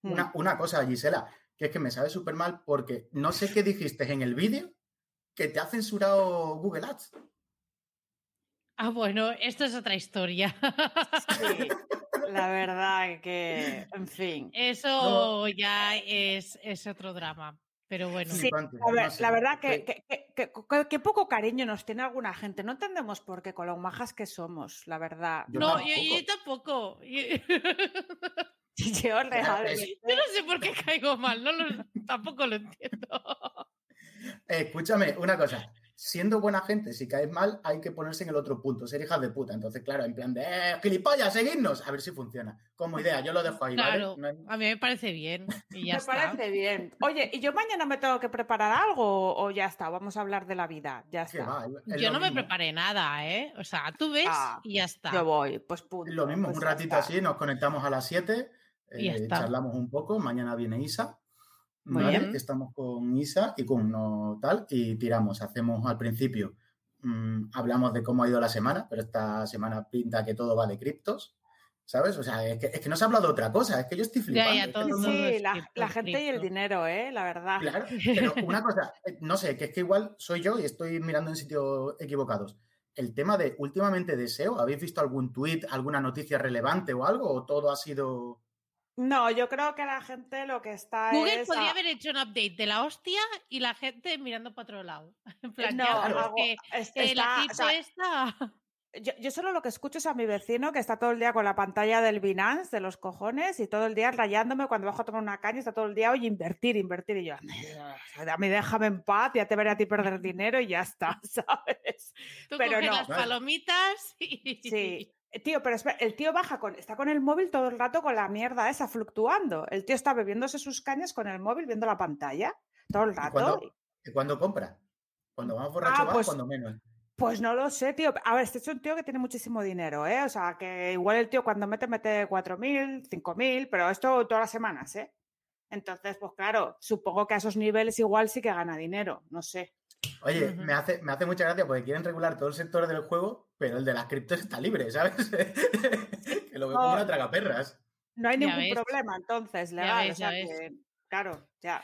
Una, mm. una cosa, Gisela, que es que me sabe súper mal porque no sé qué dijiste en el vídeo que te ha censurado Google Ads. Ah, bueno, esto es otra historia. Sí, la verdad que, en fin. Eso ya es, es, otro drama. Pero bueno. Sí, la verdad que, que, poco cariño nos tiene alguna gente. No entendemos por qué, con lo majas que somos, la verdad. no, yo, tampoco. Yo realmente. Yo no sé por qué caigo mal, no tampoco lo entiendo. escúchame, una cosa siendo buena gente, si caes mal, hay que ponerse en el otro punto, ser hijas de puta. Entonces, claro, en plan de, eh, gilipollas, seguidnos, a ver si funciona. Como idea, yo lo dejo ahí. Claro, a mí me parece bien. Y ya me parece bien. Oye, ¿y yo mañana me tengo que preparar algo o ya está? Vamos a hablar de la vida, ya está. yo no me preparé nada, ¿eh? O sea, tú ves ah, y ya está. Yo voy, pues punto. Lo mismo, pues un ratito así, nos conectamos a las 7, eh, charlamos un poco, mañana viene Isa Estamos con Isa y con no tal y tiramos. Hacemos al principio, mm, hablamos de cómo ha ido la semana, pero esta semana pinta que todo va de criptos. ¿Sabes? O sea, es que, es que, no se ha hablado de otra cosa, es que yo estoy flipando. sí, la, gente y el dinero, ¿eh? La verdad. Claro, pero una cosa, eh, no sé, que es que igual soy yo y estoy mirando en sitios equivocados. El tema de últimamente deseo, ¿habéis visto algún tuit, alguna noticia relevante o algo? ¿O todo ha sido.? No, yo creo que la gente lo que está Google podría haber hecho un update de la hostia y la gente mirando para otro lado. En plan, no, que está, yo, solo lo que escucho es a mi vecino que está todo el día con la pantalla del Binance, de los cojones, y todo el día rayándome cuando bajo a tomar una caña, está todo el día, oye, invertir, invertir. Y yo, a mí déjame en paz, ya te veré a ti perder dinero y ya está, ¿sabes? pero no. las palomitas y... Sí. Tío, pero espera, el tío baja con, está con el móvil todo el rato con la mierda esa fluctuando. El tío está bebiéndose sus cañas con el móvil viendo la pantalla todo el rato. ¿Y cuándo, compra? Cuando vamos borracho ah, pues, cuando menos. Pues no lo sé, tío. A ver, este es un tío que tiene muchísimo dinero, ¿eh? O sea, que igual el tío cuando mete, mete 4.000, 5.000, pero esto todas las semanas, ¿eh? Entonces, pues claro, supongo que a esos niveles igual sí que gana dinero, no sé. Oye, me, hace, me hace mucha gracia porque quieren regular todo el sector del juego, pero el de las criptos está libre, ¿sabes? que lo que no, una traga perras. No hay ningún problema, entonces, legal. o sea que, claro, ya.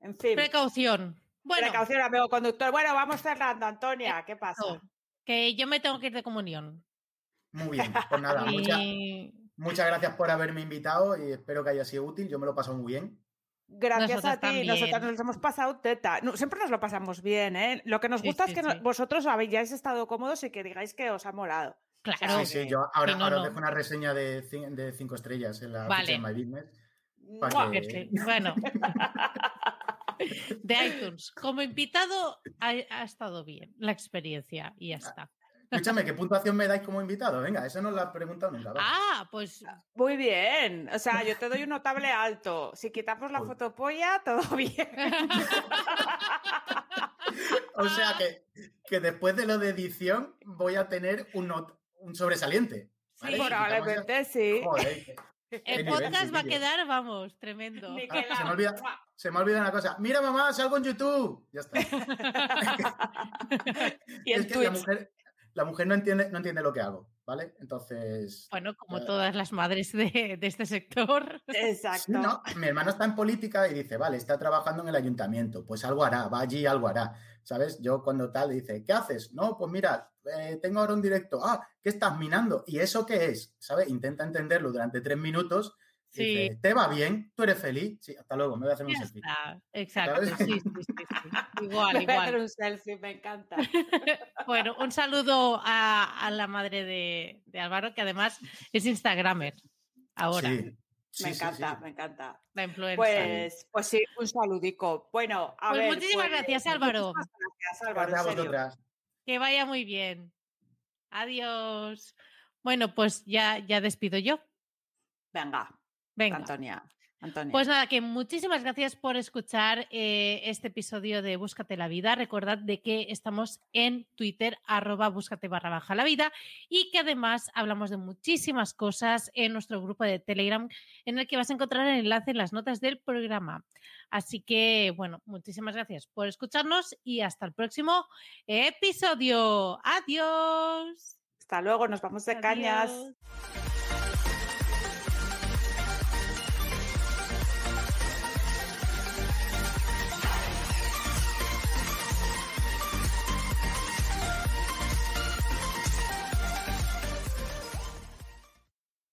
En fin. Precaución. Bueno, Precaución, amigo conductor. Bueno, vamos cerrando, Antonia. ¿Qué pasa? Que yo me tengo que ir de comunión. Muy bien, pues nada, muchas gracias por haberme invitado y espero que haya sido útil. Yo me lo he pasado muy bien. Gracias a ti, nosotros nos hemos pasado teta. siempre nos lo pasamos bien, ¿eh? Lo que nos gusta es que vosotros habéis estado cómodos y que digáis que os ha molado. Claro. Sí, sí, yo ahora, os dejo una reseña de, de cinco estrellas en la vale. de My Business. Bueno. de iTunes. Como invitado ha, estado bien la experiencia y ya ah, está. Escúchame, ¿qué puntuación me dais como invitado? Venga, eso no lo he preguntado nunca. Ah, pues. Muy bien. O sea, yo te doy un notable alto. Si quitamos la fotopolla, todo bien. o sea que, que, después de lo de edición voy a tener un, un sobresaliente. Sí, probablemente sí. Joder, el podcast va a quedar, vamos, tremendo. Se me, olvida, se me olvida una cosa. Mira, mamá, salgo en YouTube. Ya está. y el la mujer, la mujer no entiende, no entiende lo que hago, ¿vale? Entonces. Bueno, como eh, todas las madres de, este sector. Exacto. mi hermano está en política y dice, vale, está trabajando en el ayuntamiento, pues algo hará, va allí, algo hará. ¿Sabes? Yo cuando tal dice, ¿qué haces? No, pues mira, eh, tengo ahora un directo. Ah, ¿qué estás minando? ¿Y eso qué es? ¿Sabes? Intenta entenderlo durante tres minutos. Sí. ¿Te va bien? ¿Tú eres feliz? Sí, hasta luego, me voy a hacer un selfie. Exacto, sí, sí, sí, Igual, me voy a hacer un selfie, me encanta. bueno, un saludo a, la madre de, de, Álvaro, que además es Instagramer ahora. me encanta, me encanta. La influencia. Pues, pues sí, un saludico. Bueno, a pues ver. Muchísimas pues, gracias, Álvaro. gracias, Álvaro. a vosotras. Que vaya muy bien. Adiós. Bueno, pues ya, ya despido yo. Venga. Venga. Antonia. Pues nada, que muchísimas gracias por escuchar eh, este episodio de Búscate la Vida. Recordad de que estamos en Twitter, arroba búscate barra baja la vida, y que además hablamos de muchísimas cosas en nuestro grupo de Telegram, en el que vas a encontrar el enlace en las notas del programa. Así que, bueno, muchísimas gracias por escucharnos y hasta el próximo episodio. Adiós. Hasta luego, nos vamos de cañas.